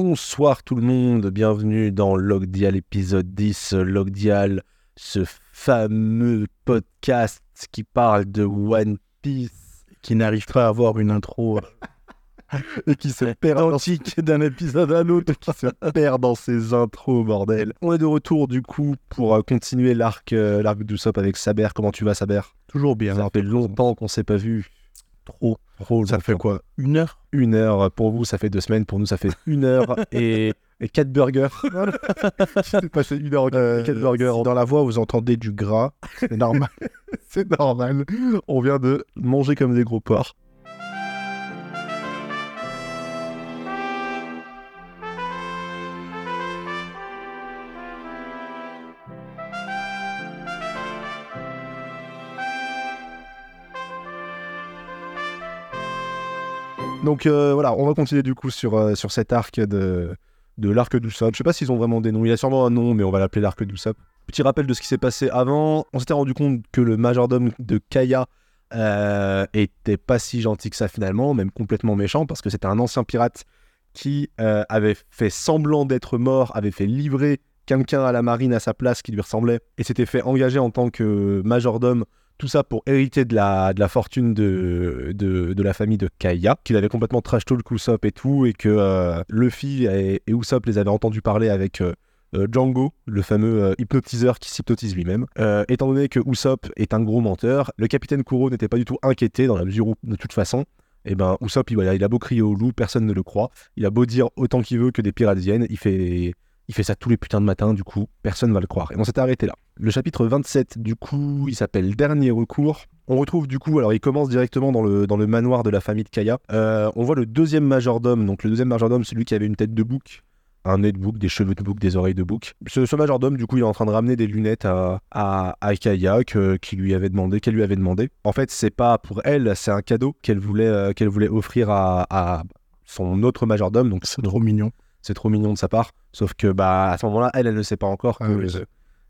Bonsoir tout le monde, bienvenue dans Logdial épisode 10. Logdial, ce fameux podcast qui parle de One Piece. qui n'arrive pas à avoir une intro et qui se perd identique d'un épisode à l'autre. qui se perd dans ses intros, bordel. On est de retour du coup pour euh, continuer l'arc euh, l'arc d'Usopp avec Saber. Comment tu vas, Saber? Toujours bien. Ça fait longtemps qu'on s'est pas vu. Trop. Trop Ça fait quoi Une heure? Une heure. Pour vous, ça fait deux semaines. Pour nous, ça fait une heure et, et quatre burgers. C'est passé une heure Euh, et quatre burgers. si Dans la voix, vous entendez du gras. C'est normal. C'est normal. On vient de manger comme des gros porcs. Donc euh, voilà, on va continuer du coup sur, euh, sur cet arc de, de l'arc d'Usopp. Je sais pas s'ils ont vraiment des noms. Il a sûrement un nom, mais on va l'appeler l'arc d'Usopp. Petit rappel de ce qui s'est passé avant. On s'était rendu compte que le majordome de Kaya euh, était pas si gentil que ça finalement, même complètement méchant, parce que c'était un ancien pirate qui euh, avait fait semblant d'être mort, avait fait livrer quelqu'un à la marine à sa place qui lui ressemblait, et s'était fait engager en tant que majordome, tout ça pour hériter de la, fortune de, la famille de Kaya, qu'il avait complètement trash talk Usopp et tout, et que euh, Luffy et, et Usopp les avaient entendus parler avec euh, euh, Django, le fameux euh, hypnotiseur qui s'hypnotise lui-même. Étant donné que Usopp est un gros menteur, le capitaine Kuro n'était pas du tout inquiété dans la mesure où, de toute façon, eh ben, Usopp, il, voilà, il a beau crier au loup, personne ne le croit. Il a beau dire autant qu'il veut que des pirates viennent, il fait, il fait ça tous les putains de matins, du coup, personne va le croire. Et on s'est arrêté là. Le chapitre 27, du coup, il s'appelle Dernier recours. On retrouve du coup, alors il commence directement dans le, manoir de la famille de Kaya. Euh, on voit le deuxième majordome, donc le deuxième majordome, celui qui avait une tête de bouc, un nez de bouc, des cheveux de bouc, des oreilles de bouc. Ce, majordome, du coup, il est en train de ramener des lunettes à, à, Kaya lui avait demandé, qu'elle lui avait demandé. En fait, c'est pas pour elle, c'est un cadeau qu'elle voulait, euh, qu'elle voulait offrir à, à son autre majordome. Donc C'est trop mignon. C'est trop mignon de sa part. Sauf que bah à ce moment-là, elle, elle ne sait pas encore Ah oui,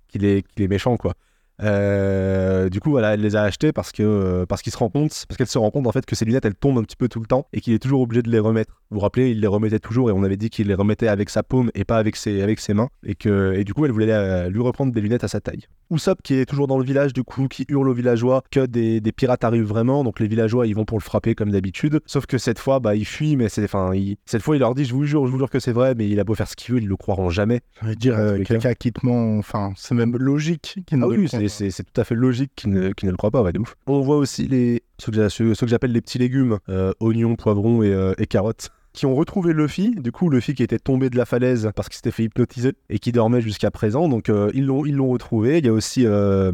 qu'il est, qu'il est méchant, quoi. Euh, du coup, voilà, elle les a achetées parce que euh, parce qu'il se rend compte, parce qu'elle se rend compte en fait que ses lunettes elles tombent un petit peu tout le temps et qu'il est toujours obligé de les remettre. Vous vous rappelez, il les remettait toujours et on avait dit qu'il les remettait avec sa paume et pas avec ses avec ses mains et que et du coup elle voulait euh, lui reprendre des lunettes à sa taille. Usopp qui est toujours dans le village du coup qui hurle aux villageois que des, des pirates arrivent vraiment donc les villageois ils vont pour le frapper comme d'habitude sauf que cette fois bah il fuit mais c'est enfin cette fois il leur dit je vous jure je vous jure que c'est vrai mais il a beau faire ce qu'il veut ils le croiront jamais Je veux dire, quelqu'un qui te ment, enfin, c'est même logique. qu'il ne Ah oui, c'est- tout à fait logique qu'ils ne, le croient pas, ouais, de ouf. On voit aussi les, ceux que, j'appelle les petits légumes, euh, oignons, poivrons et, euh, carottes, qui ont retrouvé Luffy, du coup Luffy qui était tombé de la falaise parce qu'il s'était fait hypnotiser et qui dormait jusqu'à présent, donc euh, ils l'ont ils l'ont retrouvé. Il y a aussi euh,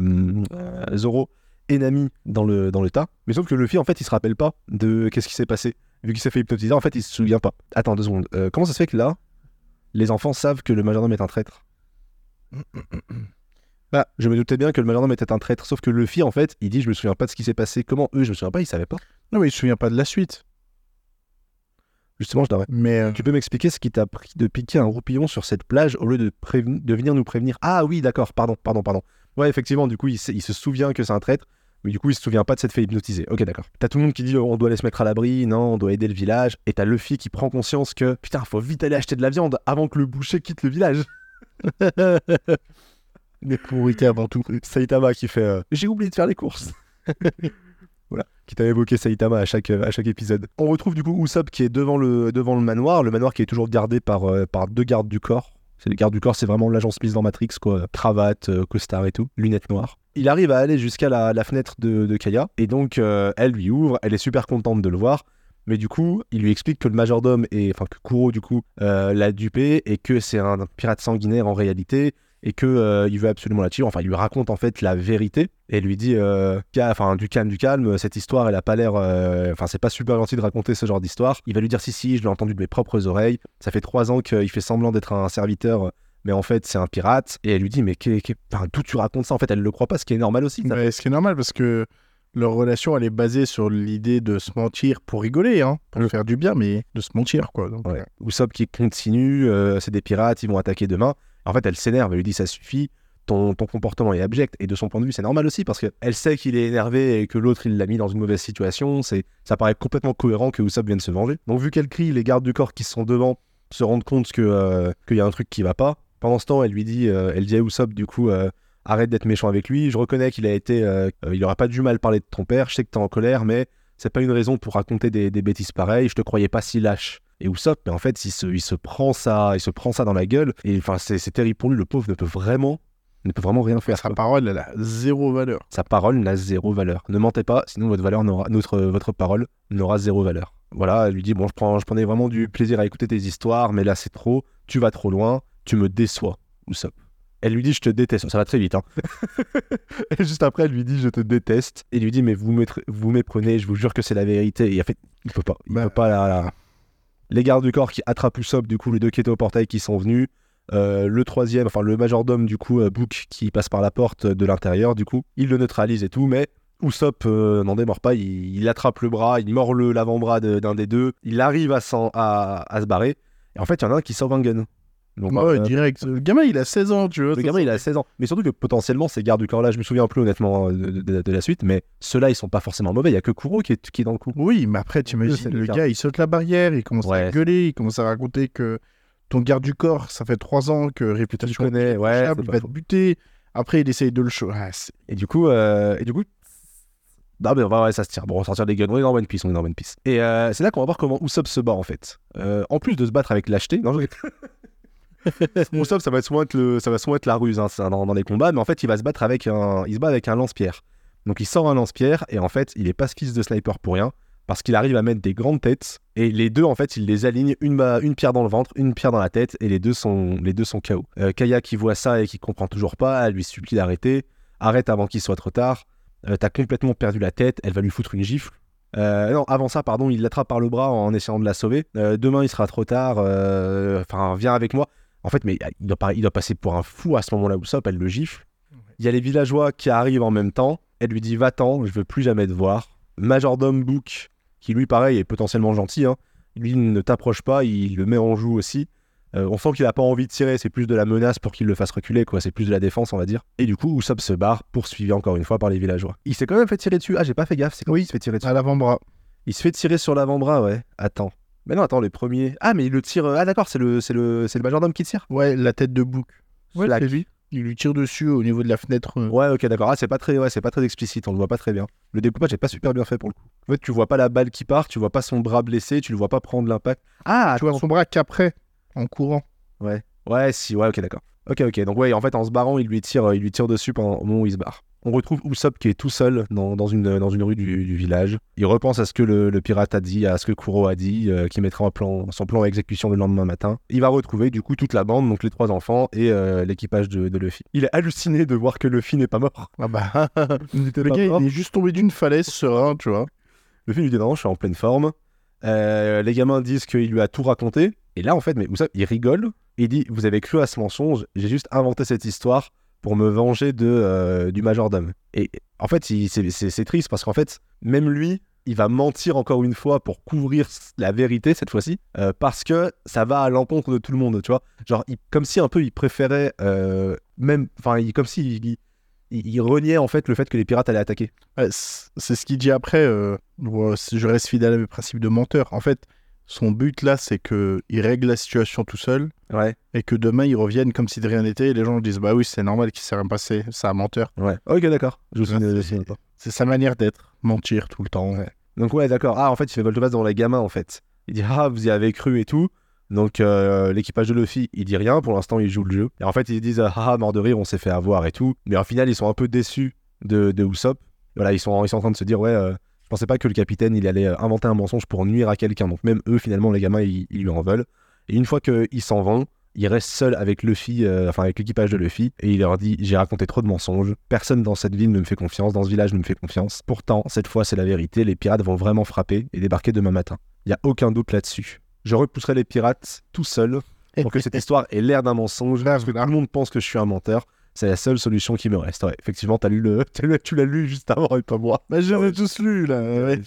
euh, Zoro et Nami dans le, dans le tas, mais sauf que Luffy en fait il se rappelle pas de qu'est-ce qui s'est passé. Vu qu'il s'est fait hypnotiser, en fait il se souvient pas. Attends deux secondes, comment ça se fait que là, les enfants savent que le majordome est un traître? bah, je me doutais bien que le majordome était un traître, sauf que Luffy, en fait, il dit Je me souviens pas de ce qui s'est passé. Comment eux, je me souviens pas, ils savaient pas. Non, mais il se souvient pas de la suite. Justement, je t'arrête. Mais euh, Tu peux m'expliquer ce qui t'a pris de piquer un roupillon sur cette plage au lieu de, préven- de venir nous prévenir? Ah oui, d'accord, pardon, pardon, pardon. Ouais, effectivement, du coup, il, se souvient que c'est un traître, mais du coup, il se souvient pas de s'être fait hypnotiser. Ok, d'accord. T'as tout le monde qui dit On doit aller se mettre à l'abri, non, on doit aider le village. Et t'as Luffy qui prend conscience que Putain, faut vite aller acheter de la viande avant que le boucher quitte le village. des pourrités avant tout. Saitama qui fait euh, J'ai oublié de faire les courses. voilà, qui t'a évoqué Saitama à chaque, à chaque épisode. On retrouve du coup Usopp qui est devant le, devant le manoir, le manoir qui est toujours gardé par, euh, par deux gardes du corps. C'est les gardes du corps, c'est vraiment l'agent Smith dans Matrix, quoi. Cravate, euh, costard et tout, lunettes noires. Il arrive à aller jusqu'à la, fenêtre de, Kaya, et donc elle lui ouvre, elle est super contente de le voir. Mais du coup, il lui explique que le majordome, est, enfin que Kuro du coup l'a dupé et que c'est un pirate sanguinaire en réalité et que euh, il veut absolument la tuer. Enfin, il lui raconte en fait la vérité et lui dit, euh, enfin du calme, du calme. Cette histoire, elle a pas l'air, euh, enfin c'est pas super gentil de raconter ce genre d'histoire. Il va lui dire si si, je l'ai entendu de mes propres oreilles. Ça fait trois ans qu'il fait semblant d'être un serviteur. Mais en fait, c'est un pirate. Et elle lui dit, mais qu'est- qu'est- enfin, d'où tu racontes ça? En fait, elle le croit pas, ce qui est normal aussi. Ouais, ce qui est normal parce que leur relation, elle est basée sur l'idée de se mentir pour rigoler, hein, pour faire du bien, mais de se mentir, quoi. Donc, Ouais. Usopp qui continue, euh, c'est des pirates, ils vont attaquer demain. En fait, elle s'énerve, elle lui dit ça suffit, ton, comportement est abject. Et de son point de vue, c'est normal aussi parce qu'elle sait qu'il est énervé et que l'autre, il l'a mis dans une mauvaise situation. Ça paraît complètement cohérent que Usopp vienne se venger. Donc, vu qu'elle crie, les gardes du corps qui sont devant se rendre compte euh, qu'il y a un truc qui va pas. Pendant ce temps, elle lui dit, euh, elle dit à Usopp du coup, euh, arrête d'être méchant avec lui. Je reconnais qu'il a été, il aura pas du mal parler de ton père. Je sais que t'es en colère, mais c'est pas une raison pour raconter des, des bêtises pareilles. Je te croyais pas si lâche. Et Usopp, mais en fait, il se, il se prend ça, il se prend ça dans la gueule. Et enfin, c'est c'est terrible pour lui. Le pauvre ne peut vraiment, ne peut vraiment rien faire. Sa parole, elle a zéro valeur. Sa parole n'a zéro valeur. Ne mentez pas, sinon votre valeur n'aura, notre, votre parole n'aura zéro valeur. Voilà, elle lui dit bon, je prends, je prenais vraiment du plaisir à écouter tes histoires, mais là c'est trop. Tu vas trop loin. Tu me déçois, Usopp. Elle lui dit je te déteste. Ça va très vite. Hein. et juste après, elle lui dit je te déteste. Et lui dit mais vous, me- vous méprenez. Je vous jure que c'est la vérité. Et en fait, il peut pas. Il Bah. peut pas. La, la- Les gardes du corps qui attrapent Usopp, du coup, les deux qui étaient au portail qui sont venus. Euh, le troisième, enfin le majordome du coup, euh, Book qui passe par la porte de l'intérieur du coup, il le neutralise et tout, mais Usopp euh, n'en démord pas, il, attrape le bras, il mord l'avant-bras d'un des deux, il arrive à, à se barrer, et en fait il y en a un qui sort un gun. Donc, Ouais, euh, direct. Le gamin, il a 16 ans, tu vois. le gamin il a 16 ans, mais surtout que potentiellement ces gardes du corps là, je me souviens plus honnêtement euh, de, de- de la suite, mais ceux-là ils sont pas forcément mauvais, il y a que Kuro qui est, qui est dans le coup. Oui, mais après, c'est t'imagines, le le gars, il saute la barrière, il commence Ouais. à gueuler, il commence à raconter que ton garde du corps, ça fait 3 ans que Tu réputation connais, ouais, il va faux. te buter. Après, il essaye de le show. Ah, Et du coup, euh, et du coup, non mais ouais, ouais, ça se tire. Bon, on va sortir des guns, on est dans One Piece, on est dans One Piece. Et euh, c'est là qu'on va voir comment Usopp se bat en fait. Euh, en plus de se battre avec lâcheté, non, je... Usopp, ça va souvent être le, ça va souvent être la ruse hein, dans, dans les combats, mais en fait, il va se battre avec un, il se bat avec un lance-pierre. Donc il sort un lance-pierre et en fait, il est pas skills de sniper pour rien. Parce qu'il arrive à mettre des grandes têtes et les deux en fait il les aligne une, pierre dans le ventre, une pierre dans la tête et les deux sont les deux sont KO. Euh, Kaya qui voit ça et qui comprend toujours pas, elle lui supplie d'arrêter, arrête avant qu'il soit trop tard. Euh, T'as complètement perdu la tête, elle va lui foutre une gifle. Euh, non, avant ça, pardon, il l'attrape par le bras en essayant de la sauver. Euh, demain, il sera trop tard. Enfin, viens avec moi. En fait, mais il doit, pas- il doit passer pour un fou à ce moment-là où elle le gifle. Il y a les villageois qui arrivent en même temps. Elle lui dit Va-t'en, je veux plus jamais te voir. Majordome Book, qui lui, pareil, est potentiellement gentil. Hein. Lui ne t'approche pas, il le met en joue aussi. Euh, on sent qu'il a pas envie de tirer, c'est plus de la menace pour qu'il le fasse reculer, quoi. C'est plus de la défense, on va dire. Et du coup, Usopp se barre, poursuivi encore une fois par les villageois. Il s'est quand même fait tirer dessus. Ah, j'ai pas fait gaffe, c'est quand Oui. il se fait tirer dessus. à l'avant-bras. Il se fait tirer sur l'avant-bras, ouais. Attends. Mais non, attends, les premiers. Ah, mais il le tire. Ah, d'accord, c'est le, c'est le, c'est le majordome qui tire. Ouais, la tête de bouc. Ouais, c'est lui. Il lui tire dessus au niveau de la fenêtre. euh. Ouais, ok, d'accord. Ah, c'est pas très, ouais, c'est pas très explicite. On le voit pas très bien. Le découpage est pas super bien fait pour le coup. En fait, tu vois pas la balle qui part, tu vois pas son bras blessé, tu le vois pas prendre l'impact. Ah, tu vois son bras qu'après, en courant. Ouais. Ouais, si, ouais, ok, d'accord. Ok, ok. Donc, ouais, en fait, en se barrant, il lui tire, il lui tire dessus pendant, au moment où il se barre. On retrouve Usopp qui est tout seul dans, dans une, dans une rue du, du village. Il repense à ce que le, le pirate a dit, à ce que Kuro a dit, euh, qui mettra en plan, son plan à exécution le lendemain matin. Il va retrouver du coup toute la bande, donc les trois enfants et euh, l'équipage de, de Luffy. Il est halluciné de voir que Luffy n'est pas mort. Ah bah, Il était le pas gars, mort. il est juste tombé d'une falaise serein, tu vois. Luffy lui dit non, je suis en pleine forme. Euh, les gamins disent qu'il lui a tout raconté. Et là, en fait, mais Usopp, il rigole. Il dit Vous avez cru à ce mensonge, j'ai juste inventé cette histoire pour me venger de, euh, du majordome. Et en fait, c'est- triste parce qu'en fait, même lui, il va mentir encore une fois pour couvrir la vérité cette fois-ci, euh, parce que ça va à l'encontre de tout le monde, tu vois. Genre, il- comme si un peu il préférait, euh, même, enfin, comme si il, il- reniait en fait le fait que les pirates allaient attaquer. C'est ce qu'il dit après. euh, je reste fidèle à mes principes de menteur. En fait, son but là, c'est que il règle la situation tout seul Ouais, et que demain ils reviennent comme si de rien n'était. Et les gens disent bah oui, c'est normal qu'il s'est rien passé. C'est un menteur. ouais. Ok, d'accord. Je Ouais, souviens de- c'est- de ça. C'est sa manière d'être, mentir tout le temps. Ouais. Donc ouais, d'accord. Ah, en fait, il fait volte-face dans les gamins, en fait. Il dit, ah, vous y avez cru et tout. Donc euh, l'équipage de Luffy, il dit rien. Pour l'instant, il joue le jeu. Et en fait, ils disent, ah, ah, mort de rire, on s'est fait avoir et tout. Mais au final, ils sont un peu déçus de, de Usopp. Voilà, ils sont, ils sont en train de se dire, ouais, euh, je pensais pas que le capitaine, il allait euh, inventer un mensonge pour nuire à quelqu'un. Donc même eux, finalement, les gamins, ils, ils lui en veulent. Et une fois qu'ils s'en vont, il reste seul avec Luffy, euh, enfin avec l'équipage de Luffy, et il leur dit J'ai raconté trop de mensonges, personne dans cette ville ne me fait confiance, dans ce village ne me fait confiance. Pourtant, cette fois, c'est la vérité, les pirates vont vraiment frapper et débarquer demain matin. Il n'y a aucun doute là-dessus. Je repousserai les pirates tout seul pour que cette histoire ait l'air d'un mensonge, parce que tout le monde pense que je suis un menteur. C'est la seule solution qui me reste. Ouais, effectivement, as lu le... tu l'as- tu l'as lu juste avant et pas moi. Bah, j'en ai tous lu là. ouais.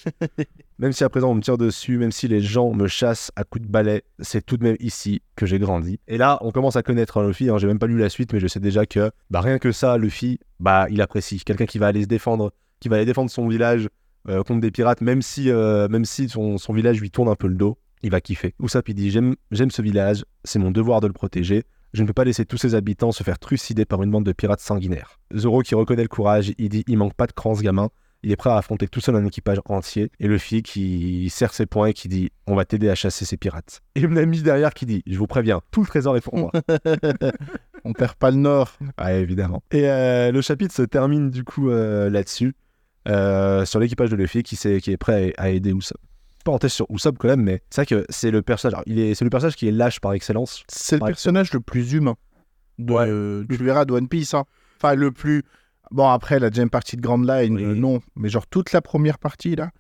Même si à présent on me tire dessus, même si les gens me chassent à coups de balai, c'est tout de même ici que j'ai grandi. Et là, on commence à connaître Luffy. Hein, j'ai même pas lu la suite, mais je sais déjà que bah, rien que ça, Luffy, bah il apprécie. Quelqu'un qui va aller se défendre, qui va aller défendre son village euh, contre des pirates, même si, euh, même si son, son village lui tourne un peu le dos. il va kiffer. Usopp, il dit J'aime ce village, c'est mon devoir de le protéger. Je ne peux pas laisser tous ses habitants se faire trucider par une bande de pirates sanguinaires. Zoro, qui reconnaît le courage, il dit Il manque pas de crans, ce gamin. Il est prêt à affronter tout seul un équipage entier. Et Luffy qui serre ses poings et qui dit On va t'aider à chasser ces pirates. Et mon ami derrière qui dit Je vous préviens, tout le trésor est pour moi. On perd pas le nord. Ouais, évidemment. Et euh, le chapitre se termine du coup euh, là-dessus, euh, sur l'équipage de Luffy qui, s'est- qui est prêt à, à aider Usopp. Parenthèse sur Usopp quand même, mais c'est vrai que c'est le personnage. alors, il est, c'est le personnage qui est lâche par excellence. C'est le personnage le plus humain. De, Ouais. tu le verras de One Piece. hein. Enfin, le plus. Bon, après, la deuxième partie de Grand Line, Oui. euh, non. Mais genre, toute la première partie, là.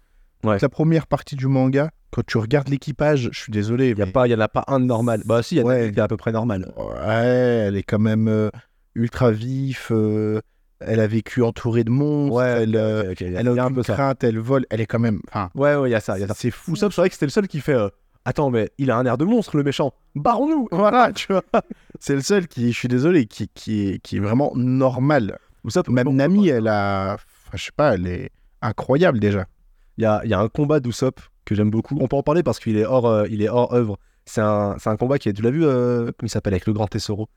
Ouais. toute La première partie du manga, quand tu regardes l'équipage, je suis désolé. Il n'y mais- en a pas un de normal. Bah si, il y en a Ouais. qui est à peu près normal. Ouais, elle est quand même euh, ultra vif. euh, elle a vécu entourée de monstres. elle, euh, Ok, ok, il y a- elle a aucune ça. crainte. Elle vole. Elle est quand même. Enfin, Ouais, ouais, il y a ça. ça. c'est fou. Usopp, c'est vrai que c'était le seul qui fait Attends, mais il a un air de monstre, le méchant. Barrons-nous Voilà, tu vois. C'est le seul qui, je suis désolé, qui, qui, est, qui est vraiment normal. Usopp, Même bon, Nami, elle a. Enfin, je sais pas, elle est incroyable déjà. Il y a, il y a un combat d'Usopp que j'aime beaucoup. On peut en parler parce qu'il est hors, euh, il est hors œuvre. C'est un, c'est un combat qui est. Tu l'as vu, euh, comment il s'appelle, avec le grand Tesoro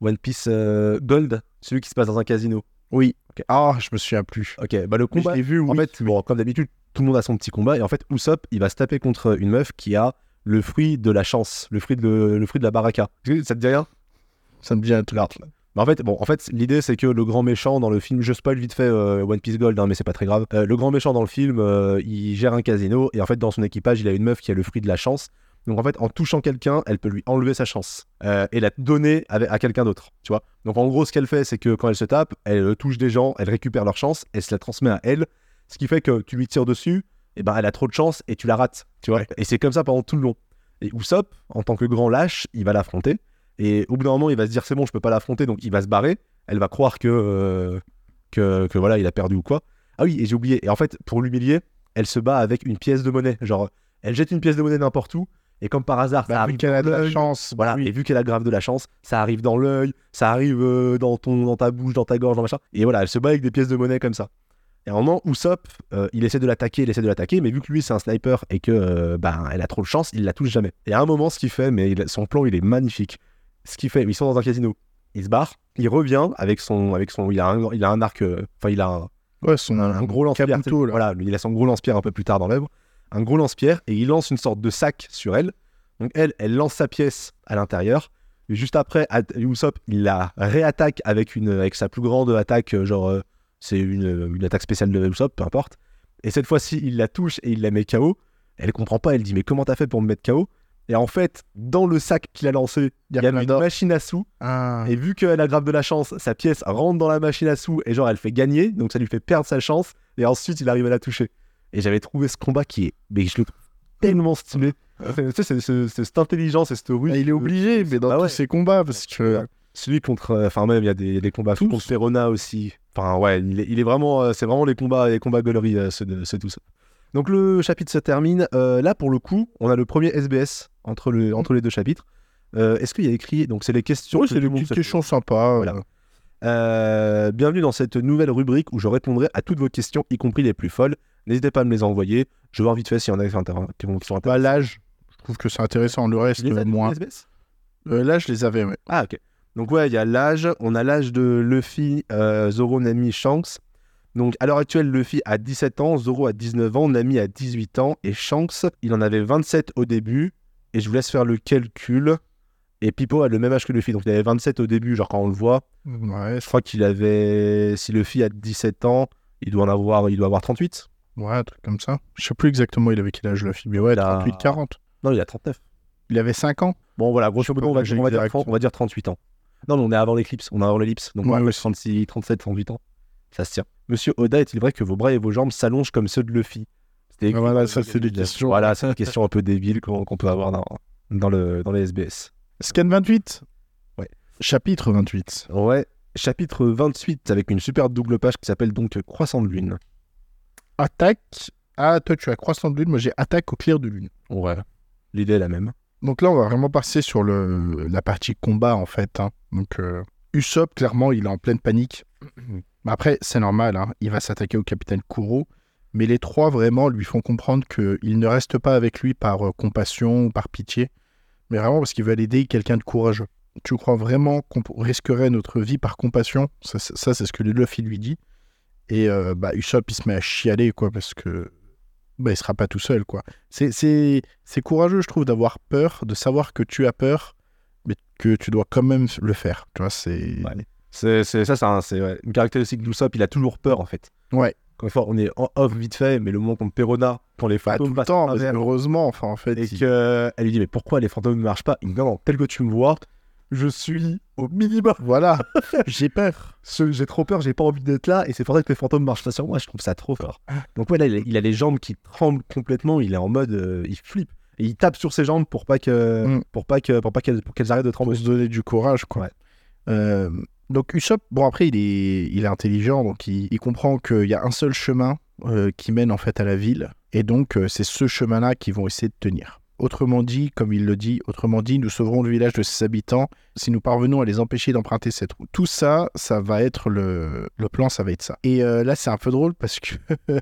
One Piece euh, Gold, celui qui se passe dans un casino. Oui. Ah, je me souviens plus. Ok, bah le Mais combat. je l'ai vu, En oui. fait, bon, comme d'habitude, tout le monde a son petit combat. Et en fait, Usopp, il va se taper contre une meuf qui a le fruit de la chance, le fruit de, le fruit de la baraka. Ça te dit rien? Ça me dit un truc. En fait, bon, en fait, l'idée c'est que le grand méchant dans le film, je spoil vite fait euh, One Piece Gold, hein, mais c'est pas très grave. Euh, le grand méchant dans le film, euh, il gère un casino et en fait dans son équipage, il a une meuf qui a le fruit de la chance. Donc en fait, en touchant quelqu'un, elle peut lui enlever sa chance euh, et la donner à quelqu'un d'autre, tu vois. Donc en gros, ce qu'elle fait, c'est que quand elle se tape, elle touche des gens, elle récupère leur chance, elle se la transmet à elle, ce qui fait que tu lui tires dessus, et ben elle a trop de chance et tu la rates, tu vois. Et c'est comme ça pendant tout le long. Et Usopp, en tant que grand lâche, il va l'affronter. Et au bout d'un moment, il va se dire c'est bon, je peux pas l'affronter, donc il va se barrer. Elle va croire que, euh, que, que voilà, il a perdu ou quoi. Ah oui, et j'ai oublié. Et en fait, pour l'humilier, elle se bat avec une pièce de monnaie. Genre, elle jette une pièce de monnaie n'importe où, et comme par hasard, ça Bah, arrive vu qu'elle a de la chance. Voilà, oui. et vu qu'elle a grave de la chance, ça arrive dans l'œil, ça arrive euh, dans, ton, dans ta bouche, dans ta gorge, dans machin. Et voilà, elle se bat avec des pièces de monnaie comme ça. Et à un moment, Usopp, euh, il essaie de l'attaquer, il essaie de l'attaquer, mais vu que lui c'est un sniper et que euh, ben, elle a trop de chance, il la touche jamais. Et à un moment, ce qu'il fait, mais il- son plan il est magnifique. Ce qu'il fait, ils sont dans un casino, il se barre, il revient avec son, avec son, il a un, il a un arc, euh, enfin il a un, Ouais, son un, un gros lance-pierre. Voilà, il a son gros lance-pierre un peu plus tard dans l'œuvre. Un gros lance-pierre et il lance une sorte de sac sur elle. Donc elle, elle lance sa pièce à l'intérieur. Juste après, Usopp, il la réattaque avec, une, avec sa plus grande attaque, euh, genre euh, c'est une, une attaque spéciale de Usopp, peu importe. Et cette fois-ci, il la touche et il la met KO. Elle comprend pas, elle dit mais comment t'as fait pour me mettre KO Et en fait, dans le sac qu'il a lancé, il y avait une machine à sous Ah. et vu qu'elle a grave de la chance, sa pièce rentre dans la machine à sous et genre elle fait gagner, donc ça lui fait perdre sa chance et ensuite il arrive à la toucher. Et j'avais trouvé ce combat qui est, mais je le trouve tellement stylé. C'est- Tu sais, c'est- c'est c'est cette intelligence et cette ruse. Ah, il est obligé, mais dans Bah tous ouais. ses combats, parce que. Celui contre, euh, enfin même il y a des, a combats Tous. contre Perona aussi. Enfin ouais, il est, il est vraiment, euh, c'est vraiment les combats, les combats gauleries, euh, ce, ce tout ça. Donc le chapitre se termine. Euh, là pour le coup, on a le premier SBS entre, le, entre les deux chapitres. Euh, Est-ce qu'il y a écrit, donc c'est les questions. Oui, c'est des petites questions sympas. Voilà. euh. Euh, bienvenue dans cette nouvelle rubrique où je répondrai à toutes vos questions, y compris les plus folles. N'hésitez pas à me les envoyer. Je vais voir vite fait s'il y en a qui sont Bah, intéressants. l'âge, je trouve que c'est intéressant. Le reste, les moins. les SBS là, je les avais, ouais. Ah, ok. Donc, ouais, il y a l'âge. On a l'âge de Luffy, Zoro, Nami, Shanks. Donc, à l'heure actuelle, Luffy a 17 ans, Zoro a 19 ans, Nami a 18 ans et Shanks, il en avait 27 au début. Et je vous laisse faire le calcul. Et Pipo a le même âge que Luffy. Donc, il avait 27 au début, genre quand on le voit. Ouais, Je crois qu'il avait. Si Luffy a 17 ans, il doit en avoir, il doit avoir 38. ouais, un truc comme ça. Je sais plus exactement il avait quel âge, fille, mais ouais, Il a- 38, 40. Non, il a 39. Il avait 5 ans. Bon, voilà, grosso modo, on va, dire direct. 30 on va dire 38 ans. Non, mais on est avant l'éclipse. On est avant l'ellipse. Donc, ouais, ouais. 36, 37, 38 ans. Ça se tient. Monsieur Oda, est-il vrai que vos bras et vos jambes s'allongent comme ceux de Luffy? C'était Ah, voilà, ça, c'est des questions. Voilà, c'est des questions un peu débiles qu'on peut avoir dans, dans, le, dans les SBS. Scan 28 Ouais. Chapitre 28. Ouais. Chapitre 28 avec une super double page qui s'appelle donc Croissant de lune. Attaque. Ah, toi, tu as croissant de lune, moi j'ai attaque au clair de lune. Ouais. L'idée est la même. Donc là, on va vraiment passer sur le, la partie combat, en fait. hein. Donc, euh, Usopp, clairement, il est en pleine panique. Après, c'est normal, hein, il va s'attaquer au capitaine Kuro. Mais les trois vraiment lui font comprendre qu'il ne reste pas avec lui par euh, compassion ou par pitié, mais vraiment parce qu'ils veulent aider quelqu'un de courageux. Tu crois vraiment qu'on risquerait notre vie par compassion? Ça, c'est- ce que Luffy lui dit. Et euh, bah, Usopp, il se met à chialer, quoi, parce que bah, il sera pas tout seul, quoi. C'est- courageux, je trouve, d'avoir peur, de savoir que tu as peur, mais que tu dois quand même le faire. Tu vois, c'est... C'est c'est- ça, c'est un- c'est ouais, une caractéristique d'Usopp. Il a toujours peur en fait. Ouais. Fois, on est en off vite fait, mais le moment contre Perona, quand les Pas fantômes tout le temps, parce heureusement, enfin, en fait. et il- qu'elle lui dit mais pourquoi les fantômes ne marchent pas? Il me dit non, tel que tu me vois, je suis au minimum. Voilà, j'ai peur. Ce- J'ai trop peur, j'ai pas envie d'être là, et c'est pour ça que les fantômes marchent pas sur moi. Je trouve ça trop fort. Donc ouais, là, il a, il a les jambes qui tremblent complètement. Il est en mode, euh, il flippe et il tape sur ses jambes pour pas que, Mm. pour pas que, pour pas qu'elles, pour qu'elles arrêtent de pour trembler. se donner du courage, quoi. Ouais. Euh, donc Usopp, bon après il est, intelligent, donc il, comprend qu'il y a un seul chemin euh, qui mène en fait à la ville, et donc euh, c'est ce chemin-là qu'ils vont essayer de tenir. Autrement dit, comme il le dit, autrement dit, nous sauverons le village de ses habitants si nous parvenons à les empêcher d'emprunter cette route. Tout ça, ça va être le, le plan, ça va être ça. Et euh, là, c'est un peu drôle parce que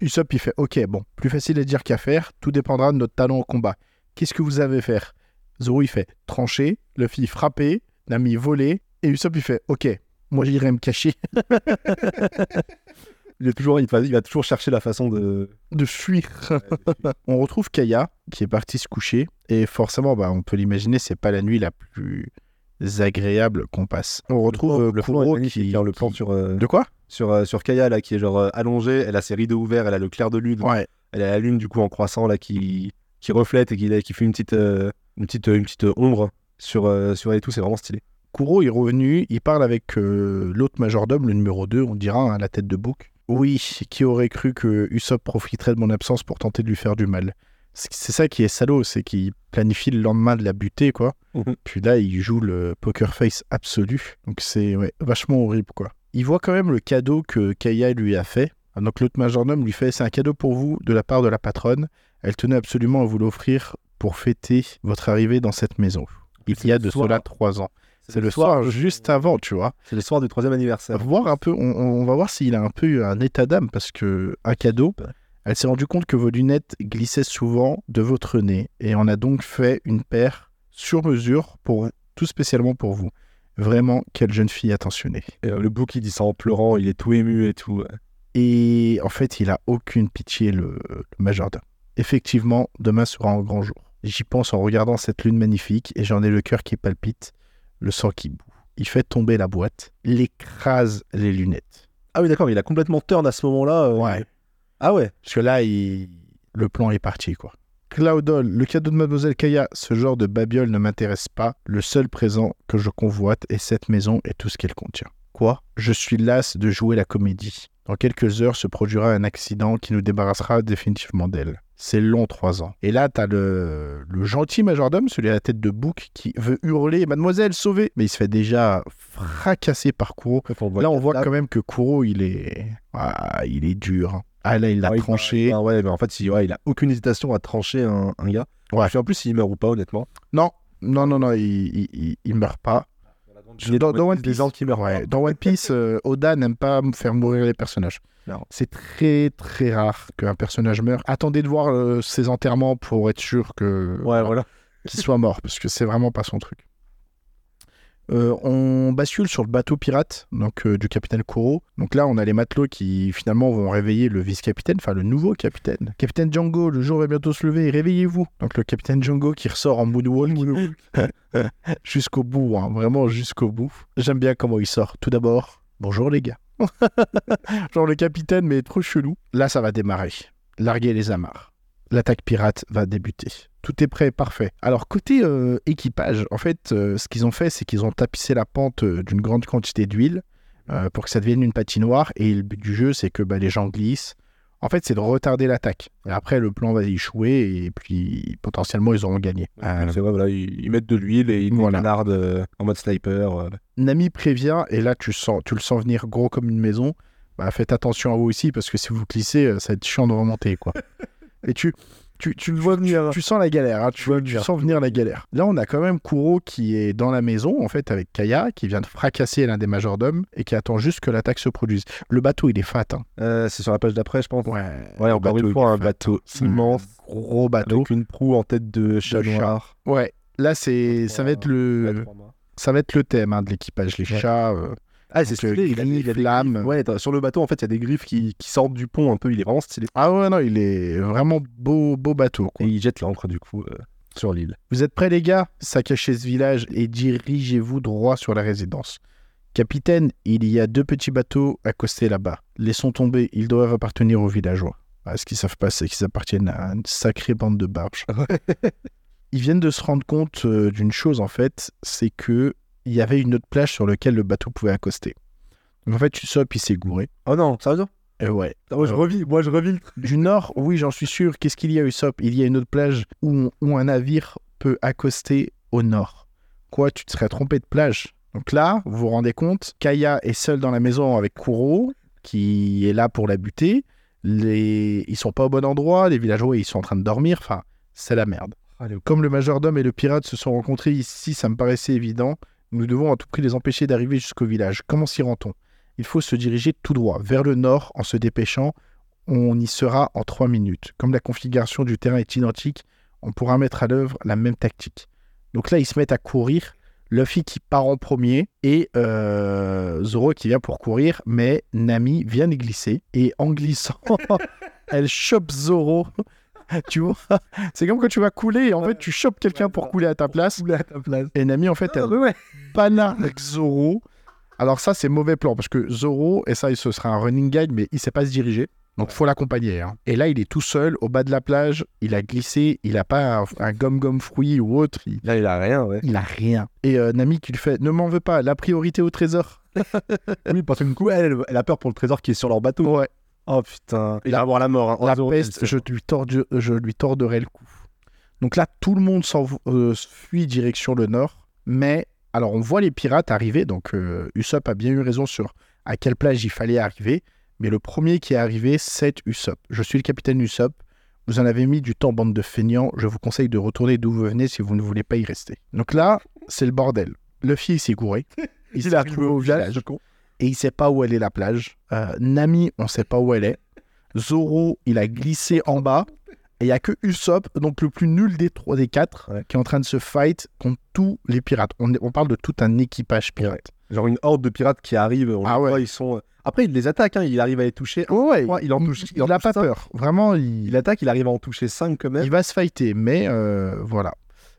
Usopp, il fait Ok, bon, plus facile à dire qu'à faire, tout dépendra de notre talent au combat. Qu'est-ce que vous avez faire Zoro, il fait trancher, Luffy frapper, Nami voler, et Usopp, il fait Ok, moi j'irai me cacher, Il est toujours, il va, il va toujours chercher la façon de. de fuir. on retrouve Kaya, qui est partie se coucher, et forcément, bah, on peut l'imaginer, c'est pas la nuit la plus agréable qu'on passe. On retrouve euh, le plan est Kuro qui... hein, le plan qui- sur, euh, De quoi? sur, euh, sur Kaya là qui est genre euh, allongée, elle a ses rideaux ouverts, elle a le clair de lune, Ouais, elle a la lune du coup en croissant là qui, qui reflète et qui, qui fait une petite, une petite, une petite ombre sur, sur elle et tout, c'est vraiment stylé. Kuro est revenu, il parle avec euh, l'autre majordome, le numéro 2, on dira, hein, à la tête de bouc. Oui, qui aurait cru que Usopp profiterait de mon absence pour tenter de lui faire du mal C'est ça qui est salaud, c'est qu'il planifie le lendemain de la buter, quoi. Mhm. Puis là, il joue le poker face absolu. Donc c'est ouais, vachement horrible, quoi. Il voit quand même le cadeau que Kaya lui a fait. Donc l'autre majordome lui fait, c'est un cadeau pour vous de la part de la patronne. Elle tenait absolument à vous l'offrir pour fêter votre arrivée dans cette maison. Il y a de soir. cela trois ans. C'est le soir juste avant, tu vois. C'est le soir du troisième anniversaire. Voir un peu, on, on va voir s'il a un peu un état d'âme parce que un cadeau. Elle s'est rendue compte que vos lunettes glissaient souvent de votre nez et on a donc fait une paire sur mesure pour tout spécialement pour vous. Vraiment, quelle jeune fille attentionnée. Euh, le bouc il dit ça en pleurant, il est tout ému et tout. Et en fait, il a aucune pitié, le, le majordome. Effectivement, demain sera un grand jour. J'y pense en regardant cette lune magnifique et j'en ai le cœur qui palpite, le sang qui bout. Il fait tomber la boîte, il écrase les lunettes. Ah oui d'accord, il a complètement turn à ce moment-là. euh, Ouais. Ah ouais. Parce que là, il- le plan est parti, quoi. Claudol, le cadeau de Mademoiselle Kaya, ce genre de babiole ne m'intéresse pas. Le seul présent que je convoite est cette maison et tout ce qu'elle contient. Quoi? Je suis las de jouer la comédie. Dans quelques heures se produira un accident qui nous débarrassera définitivement d'elle. C'est long, trois ans. Et là, t'as le, le gentil majordome, celui à la tête de bouc, qui veut hurler Mademoiselle, sauvez Mais il se fait déjà fracasser par Kuro. Là, on voit quand même que Kuro, il est, ah, il est dur. Ah là, il l'a tranché. Ah ouais, mais en fait, il, ouais, il a aucune hésitation à trancher un, un gars. Ouais. Puis en plus, il meurt ou pas, honnêtement. Non, non, non, non, il, il, il- il meurt pas. Dans- dans One Piece. gens qui meurent. Ouais, dans One Piece, euh, Oda n'aime pas faire mourir les personnages. C'est très très rare qu'un personnage meure. Attendez de voir euh, ses enterrements pour être sûr que Ouais, voilà. qu'il soit mort, parce que c'est vraiment pas son truc. Euh, on bascule sur le bateau pirate donc euh, du capitaine Kuro. Donc là, on a les matelots qui finalement vont réveiller le vice-capitaine, enfin le nouveau capitaine. Capitaine Django, le jour va bientôt se lever, réveillez-vous. Donc le capitaine Django qui ressort en moonwalk jusqu'au bout, hein, vraiment jusqu'au bout. J'aime bien comment il sort. Tout d'abord, bonjour les gars. Genre le capitaine, mais trop chelou. Là, ça va démarrer. Larguer les amarres. L'attaque pirate va débuter. Tout est prêt, parfait. Alors, côté euh, équipage, en fait, euh, ce qu'ils ont fait, c'est qu'ils ont tapissé la pente euh, d'une grande quantité d'huile pour que ça devienne une patinoire. Et le but du jeu, c'est que bah, les gens glissent. En fait, c'est de retarder l'attaque. Et après, le plan va échouer et puis potentiellement, ils auront gagné. Euh, C'est vrai, voilà, ils, ils mettent de l'huile et ils Voilà. canardent euh, en mode sniper. euh. Nami prévient, et là, tu, sens, tu le sens venir gros comme une maison. Bah, faites attention à vous aussi, parce que si vous glissez, euh, ça va être chiant de remonter, quoi. et tu, tu, tu le vois venir. Tu sens la galère, hein, tu, vois tu venir. sens venir la galère. Là, on a quand même Kuro qui est dans la maison, en fait, avec Kaya, qui vient de fracasser l'un des majordomes et qui attend juste que l'attaque se produise. Le bateau, il est fat. Hein. Euh, c'est sur la page d'après, je pense. Ouais, Ouais, encore bateau, une fois, un fat. bateau C'est un immense Gros bateau. avec une proue en tête de chat De chat. noir. Ouais, là, c'est, ça va être le, ça va être le thème hein, de l'équipage, les Ouais. chats. euh, Ah, c'est stylé. euh, Il a, a des flammes. Ouais, sur le bateau, en fait, il y a des griffes qui, qui sortent du pont un peu. Il est vraiment stylé. Ah ouais, non, il est vraiment beau, beau bateau. quoi. Et il jette l'ancre, du coup, euh, sur l'île. Vous êtes prêts, les gars? Saccagez ce village et dirigez-vous droit sur la résidence. Capitaine, il y a deux petits bateaux accostés là-bas. Laissons tomber, ils doivent appartenir aux villageois. Ah, ce qu'ils savent pas, c'est qu'ils appartiennent à une sacrée bande de barges. Ils viennent de se rendre compte euh, d'une chose, en fait, c'est que il y avait une autre plage sur laquelle le bateau pouvait accoster. Donc, en fait, Usopp, il s'est gouré. Oh non, sérieux Et ouais. moi, je revis, moi, je revis le truc. Du nord, oui, j'en suis sûr. Qu'est-ce qu'il y a, Usopp Il y a une autre plage où, où un navire peut accoster au nord. Quoi, tu te serais trompé de plage? Donc là, vous vous rendez compte, Kaya est seule dans la maison avec Kuro, qui est là pour la buter. Les... Ils sont pas au bon endroit, les villageois, ils sont en train de dormir. Enfin, c'est la merde. Allez, Comme le majordome et le pirate se sont rencontrés ici, ça me paraissait évident. Nous devons à tout prix les empêcher d'arriver jusqu'au village. Comment s'y rend-on? Il faut se diriger tout droit, vers le nord, en se dépêchant. On y sera en trois minutes. Comme la configuration du terrain est identique, on pourra mettre à l'œuvre la même tactique. Donc là, ils se mettent à courir. Luffy qui part en premier et euh, Zoro qui vient pour courir, mais Nami vient de glisser et en glissant, elle chope Zoro. tu vois, c'est comme quand tu vas couler et en fait tu chopes quelqu'un pour couler à ta place. à ta place. Et Nami en fait elle Ah, ouais, ouais. banane avec Zoro. Alors ça c'est mauvais plan parce que Zoro, et ça ce sera un running guide, mais il sait pas se diriger. Donc faut l'accompagner. hein. Et là il est tout seul au bas de la plage, il a glissé, il a pas un, un gomme-gomme fruit ou autre, il, Là, il a rien, ouais. il a rien. Et euh, Nami qui lui fait Ne m'en veux pas, la priorité au trésor. Oui, parce que du coup, elle, elle a peur pour le trésor qui est sur leur bateau. Ouais. Oh putain. Il va avoir la mort. Hein. La peste, je lui, je lui torderai le cou. Donc là, tout le monde euh, fuit direction le nord. Mais, alors, on voit les pirates arriver. Donc, euh, Usopp a bien eu raison sur à quelle plage il fallait arriver. Mais le premier qui est arrivé, c'est Usopp. Je suis le capitaine Usopp. Vous en avez mis du temps, bande de feignants. Je vous conseille de retourner d'où vous venez si vous ne voulez pas y rester. Donc là, c'est le bordel. Luffy il s'est gouré. Il, s'est arrive retrouvé au village. Et il sait pas où elle est la plage. Euh, Nami, on sait pas où elle est. Zoro, il a glissé en bas. Et il y a que Usopp, donc le plus nul des trois des quatre, Ouais. qui est en train de se fight contre tous les pirates. On, parle de tout un équipage pirate. Genre une horde de pirates qui arrivent. On Ah ouais. voit, ils sont. euh, Après, il les attaque. Hein. Il arrive à les toucher. Ouais, ouais, il en touche. il, en a touche pas peur. Vraiment, il, Il attaque. Il arrive à en toucher 5 quand même. il va se fighter. Mais euh, voilà.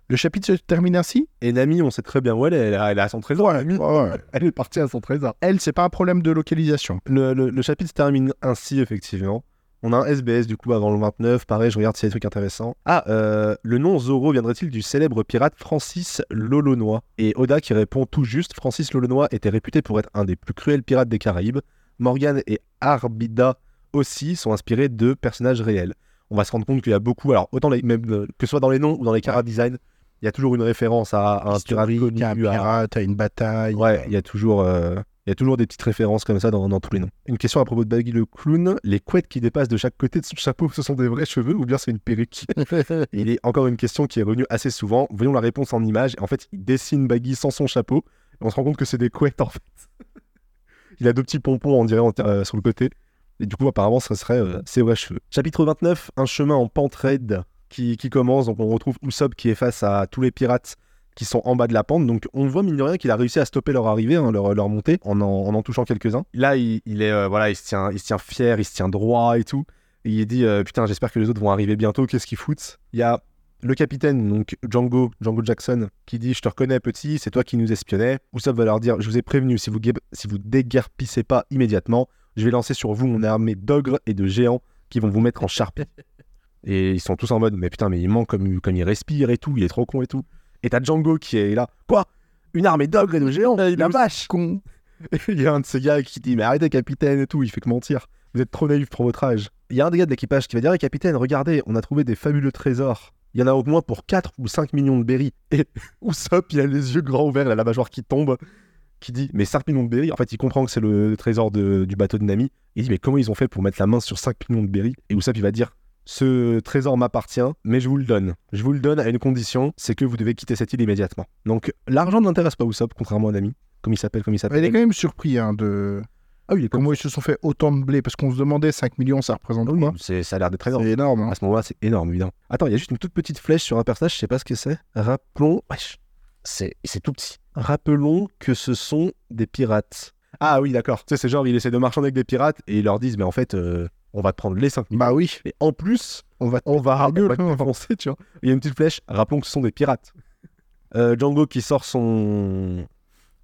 Le chapitre se termine ainsi? Et Nami, on sait très bien où elle est. Elle, a- elle a son trésor. Nami. Ouais. Elle est partie à son trésor. Elle, c'est pas un problème de localisation. Le, le- le chapitre se termine ainsi, effectivement. On a un SBS du coup avant le 29. Pareil, je regarde s'il y a des trucs intéressants. Ah, euh, le nom Zoro viendrait-il du célèbre pirate Francis Lolonois? Et Oda qui répond tout juste Francis Lolonois était réputé pour être un des plus cruels pirates des Caraïbes. Morgan et Arbida aussi sont inspirés de personnages réels. On va se rendre compte qu'il y a beaucoup, alors autant les, même, euh, que ce soit dans les noms ou dans les chara design, il y a toujours une référence à, à un pirate connu. un à- pirate, à une bataille. Ouais, il y a toujours, euh, il y a toujours des petites références comme ça dans, dans tous les noms. Une question à propos de Baggy le clown. Les couettes qui dépassent de chaque côté de son chapeau, ce sont des vrais cheveux ou bien c'est une perruque? Il est encore une question qui est revenue assez souvent. Voyons la réponse en image. En fait, il dessine Baggy sans son chapeau. Et on se rend compte que c'est des couettes en fait. il a deux petits pompons, on dirait, en- euh, sur le côté. Et du coup, apparemment, ce serait euh, ses vrais cheveux. Chapitre 29, un chemin en pente raide qui, commence. Donc, on retrouve Usopp qui est face à tous les pirates qui sont en bas de la pente. Donc, on voit, mine de rien, qu'il a réussi à stopper leur arrivée, hein, leur, leur montée, en en, en touchant quelques-uns. Là, il, il est, euh, voilà, il se, tient, il se tient fier, il se tient droit et tout. Et il dit euh, Putain, j'espère que les autres vont arriver bientôt, qu'est-ce qu'ils foutent? Il y a le capitaine, donc Django, Django Jackson, qui dit Je te reconnais, petit, c'est toi qui nous espionnais. Usopp va leur dire Je vous ai prévenu, si vous, si vous déguerpissez pas immédiatement, je vais lancer sur vous mon armée d'ogres et de géants qui vont vous mettre en charpie. Et ils sont tous en mode Mais putain, mais il manque comme, comme il respire et tout, il est trop con et tout. Et t'as Django qui est là Quoi? Une armée d'ogres et de géants? La vache Con. il y a un de ces gars qui dit Mais arrêtez, capitaine, et tout. Il fait que mentir. Vous êtes trop naïf pour votre âge. Il y a un des gars de l'équipage qui va dire Eh, capitaine, regardez, on a trouvé des fabuleux trésors. Il y en a au moins pour 4 ou 5 millions de berries. Et Usopp, il a les yeux grands ouverts, il a la mâchoire qui tombe. Qui dit Mais 5 millions de berries? En fait, il comprend que c'est le trésor de- du bateau de Nami. Il dit Mais comment ils ont fait pour mettre la main sur 5 millions de berries? Et Usopp, il va dire ce trésor m'appartient, mais je vous le donne. Je vous le donne à une condition, c'est que vous devez quitter cette île immédiatement. Donc l'argent ne l'intéresse pas Usopp, contrairement à Nami. Comme il s'appelle, comme il s'appelle. Il est quand même surpris hein, de Ah oui, comment ils se sont fait autant de blé, parce qu'on se demandait 5 millions, ça représente Oui, quoi c'est- ça a l'air d'être énorme. C'est énorme. hein. À ce moment-là, c'est énorme, évidemment. Attends, il y a juste une toute petite flèche sur un personnage, je sais pas ce que c'est. Rappelons. Wesh. C'est c'est tout petit. Rappelons que ce sont des pirates. Ah oui, d'accord. Tu sais, c'est genre, il essaie de marchander avec des pirates et ils leur disent, mais en fait, euh, on va te prendre les 5 Bah oui, Et en plus, on va on va, on foncer, tu vois. Il y a une petite flèche. Rappelons que ce sont des pirates. Euh, Django qui sort son,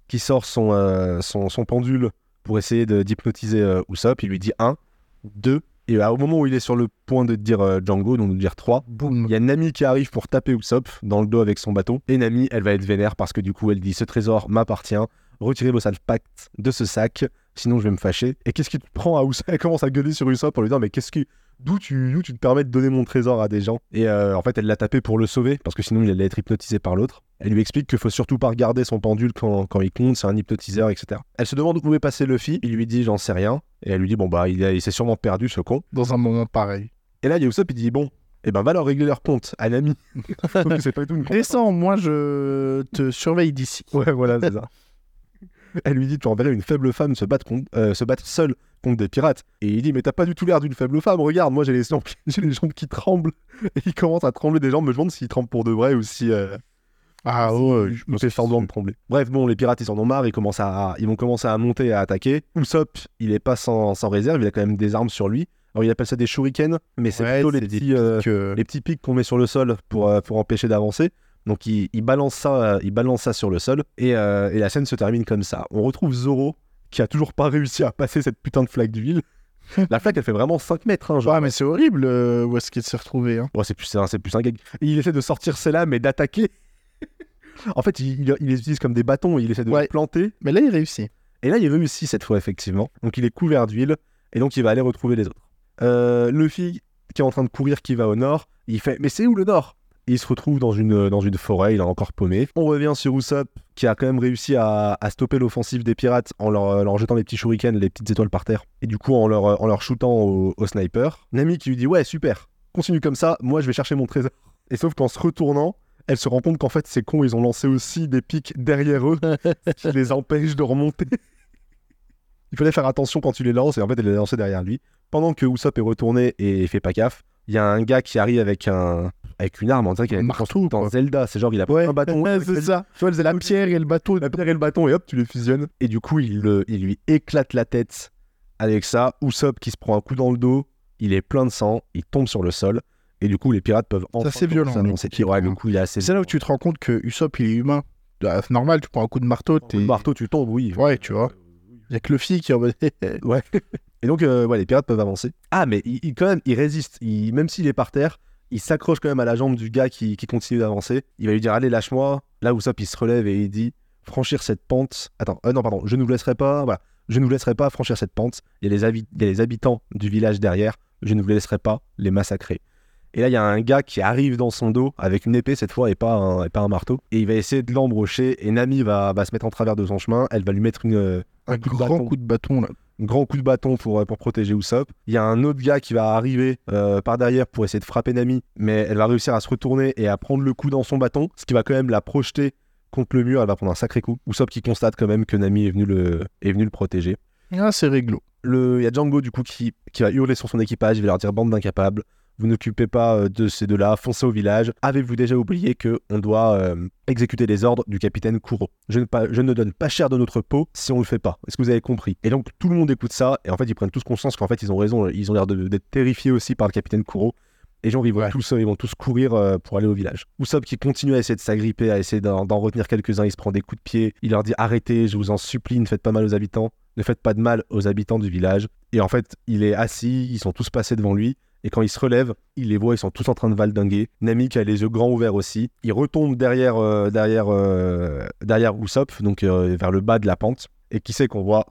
qui sort son, euh, son, son pendule pour essayer d'hypnotiser euh, Usopp. Il lui dit 1, 2. Et au moment où il est sur le point de dire euh, Django, donc de dire 3, Boum. il y a Nami qui arrive pour taper Usopp dans le dos avec son bâton. Et Nami, elle va être vénère parce que du coup, elle dit Ce trésor m'appartient. Retirez vos sales pactes de ce sac, sinon je vais me fâcher. Et qu'est-ce qui te prend à Usopp? Elle commence à gueuler sur Usopp pour lui dire Mais qu'est-ce que. D'où tu, d'où tu te permets de donner mon trésor à des gens? Et euh, en fait, elle l'a tapé pour le sauver parce que sinon il allait être hypnotisé par l'autre. Elle lui explique qu'il faut surtout pas regarder son pendule quand, quand il compte, c'est un hypnotiseur, etc. Elle se demande où est passé Luffy. Il lui dit J'en sais rien. Et elle lui dit Bon, bah, il, il s'est sûrement perdu ce con. Dans un moment pareil. Et là, il y a Usopp, il dit Bon, eh ben, va leur régler leur compte à que c'est pas du tout une Descends, moi je te surveille d'ici. Ouais, voilà, c'est ça. Elle lui dit Tu enverrais une faible femme se battre, contre- euh, se battre seule contre des pirates. Et il dit Mais t'as pas du tout l'air d'une faible femme, regarde, moi j'ai les, jambes, j'ai les jambes qui tremblent. Et il commence à trembler des jambes, me demande s'il tremble pour de vrai ou si. Euh, Ah ouais, je me fait semblant de trembler. Bref, bon, les pirates ils en ont marre, ils, commencent à, ils vont commencer à monter, à attaquer. Usopp, il est pas sans, sans réserve, il a quand même des armes sur lui. Alors il appelle ça des shurikens, mais c'est Ouais, plutôt les petits. euh, que... les petits pics qu'on met sur le sol pour, euh, pour empêcher d'avancer. Donc il, il balance ça, il balance ça sur le sol et, euh, et la scène se termine comme ça. On retrouve Zoro qui a toujours pas réussi à passer cette putain de flaque d'huile. la flaque elle fait vraiment 5 mètres. Hein, genre. Ouais, mais c'est horrible euh, où est-ce qu'il s'est retrouvé. Hein. Bon, c'est plus, c'est plus un gag. Et il essaie de sortir lames et d'attaquer. en fait, il, il- il les utilise comme des bâtons, il essaie de Ouais. les planter. Mais là, il réussit. Et là, il réussit cette fois, effectivement. Donc, il est couvert d'huile. Et donc, il va aller retrouver les autres. Euh, Luffy, qui est en train de courir, qui va au nord, il fait Mais c'est où le nord? Et il se retrouve dans une, dans une forêt, il est encore paumé. On revient sur Usopp, qui a quand même réussi à, à stopper l'offensive des pirates en leur, leur jetant des petits shurikens, les petites étoiles par terre. Et du coup, en leur, en leur shootant au, au sniper. Nami qui lui dit Ouais, super, continue comme ça, moi je vais chercher mon trésor. Et sauf qu'en se retournant, elle se rend compte qu'en fait, ces cons, ils ont lancé aussi des pics derrière eux qui les empêchent de remonter. Il fallait faire attention quand tu les lances, et en fait, elle les a lancés derrière lui. Pendant que Usopp est retourné et fait pas gaffe, il y a un gars qui arrive avec un avec une arme, on dirait qu'il a Un marteau, dans quoi. Zelda. C'est genre, il a Ouais, un bâton. c'est ça. Tu vois, Zelda, La pierre et le bateau. la pierre et le bâton, et hop, tu les fusionnes. Et du coup, il, le- il lui éclate la tête avec ça. Usopp qui se prend un coup dans le dos, il est plein de sang, il tombe sur le sol. Et du coup, les pirates peuvent enfin. c'est violent, c'est pire. Ouais, le coup, il est assez. C'est là où tu te rends compte que Usopp, il est humain. Ah, C'est normal, tu prends un coup de marteau, Coup de marteau, tu tombes, oui. Ouais, tu vois. Il y a que le fille qui est en mode. Ouais. Et donc, euh, ouais, les pirates peuvent avancer. Ah, mais il, il- quand même, il résiste. Il- même s'il est par terre, il s'accroche quand même à la jambe du gars qui, qui continue d'avancer. Il va lui dire Allez, lâche-moi. Là, Usopp, il se relève et il dit Franchir cette pente. Attends, euh, non, pardon, je ne vous laisserai pas. Voilà. Je ne vous laisserai pas franchir cette pente. Il y, a les habi- il y a les habitants du village derrière. Je ne vous laisserai pas les massacrer. Et là, il y a un gars qui arrive dans son dos avec une épée cette fois et pas un, et pas un marteau. Et il va essayer de l'embrocher. Et Nami va, va se mettre en travers de son chemin. Elle va lui mettre une, euh, Un grand bâton. coup de bâton, là. Grand coup de bâton pour, euh, pour protéger Usopp. Il y a un autre gars qui va arriver euh, par derrière pour essayer de frapper Nami, mais elle va réussir à se retourner et à prendre le coup dans son bâton, ce qui va quand même la projeter contre le mur. Elle va prendre un sacré coup. Usopp qui constate quand même que Nami est venu le, est venu le protéger. Ah, c'est réglo. Le- Il y a Django du coup qui, qui va hurler sur son équipage, il va leur dire bande d'incapables. Vous n'occupez pas euh, de ces deux-là, foncez au village. Avez-vous déjà oublié que on doit euh, exécuter les ordres du capitaine Kuro je ne, pas- je ne donne pas cher de notre peau si on le fait pas. Est-ce que vous avez compris? Et donc tout le monde écoute ça et en fait ils prennent tous conscience qu'en fait ils ont raison. Ils ont l'air d'être terrifiés aussi par le capitaine Kuro. Et genre ils vont Ouais. tous, ils vont tous courir euh, pour aller au village. Usopp qui continue à essayer de s'agripper, à essayer d'en d'en retenir quelques-uns. Il se prend des coups de pied. Il leur dit arrêtez, je vous en supplie, ne faites pas mal aux habitants. Ne faites pas de mal aux habitants du village. Et en fait, il est assis, ils sont tous passés devant lui. Et quand il se relève, il les voit, ils sont tous en train de valdinguer. Nami qui a les yeux grands ouverts aussi. Il retombe derrière, euh, derrière, euh, derrière donc euh, vers le bas de la pente. Et qui sait qu'on voit.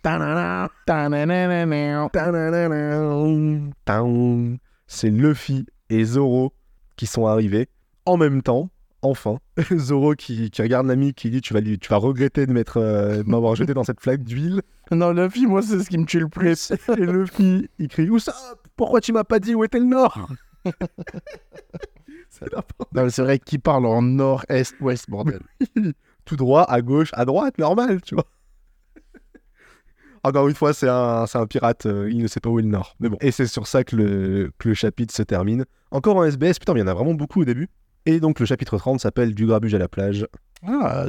C'est Luffy et Zoro qui sont arrivés en même temps. Enfin, Zoro qui, qui regarde Nami qui dit tu vas, tu vas regretter de m'avoir jeté dans cette flaque d'huile. Non, fille, moi, c'est ce qui me tue le plus. Et Luffy, il crie Usopp, pourquoi tu m'as pas dit où était le nord C'est n'importe- Non, mais c'est vrai qu'il parle en nord, est, ouest, bordel. Tout droit, à gauche, à droite, normal, tu vois. Encore une fois, c'est un, c'est un pirate, euh, il ne sait pas où est le nord. Mais bon. Et c'est sur ça que le, que le chapitre se termine. encore en SBS. Putain, mais il y en a vraiment beaucoup au début. Et donc le chapitre 30 s'appelle Du grabuge à la plage. Ah,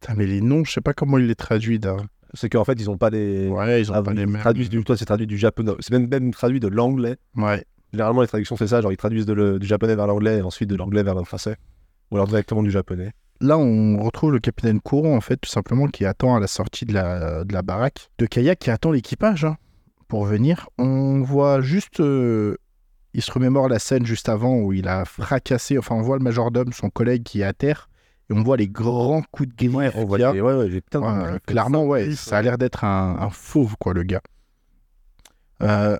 putain, mais les noms, je sais pas comment il les traduit. d'un- C'est qu'en fait, ils ont pas des. Ouais, ils ont pas mêmes. traduisent du toi, c'est traduit du japonais. C'est même, même traduit de l'anglais. Ouais. Généralement, les traductions, c'est ça. Genre, ils traduisent de le- du japonais vers l'anglais et ensuite de l'anglais vers le français. Ou alors directement du japonais. Là, on retrouve le capitaine Courant, en fait, tout simplement, qui attend à la sortie de la, de la baraque de kayak, qui attend l'équipage hein, pour venir. On voit juste. euh, il se remémore la scène juste avant où il a fracassé. Enfin, on voit le majordome, son collègue, qui est à terre. Et on voit les grands coups de griffe on voit qu'il y a. les- ouais, ouais, putain, Ouais, clairement, ça. ouais, ça a l'air d'être un, un fauve, quoi, le gars. Euh,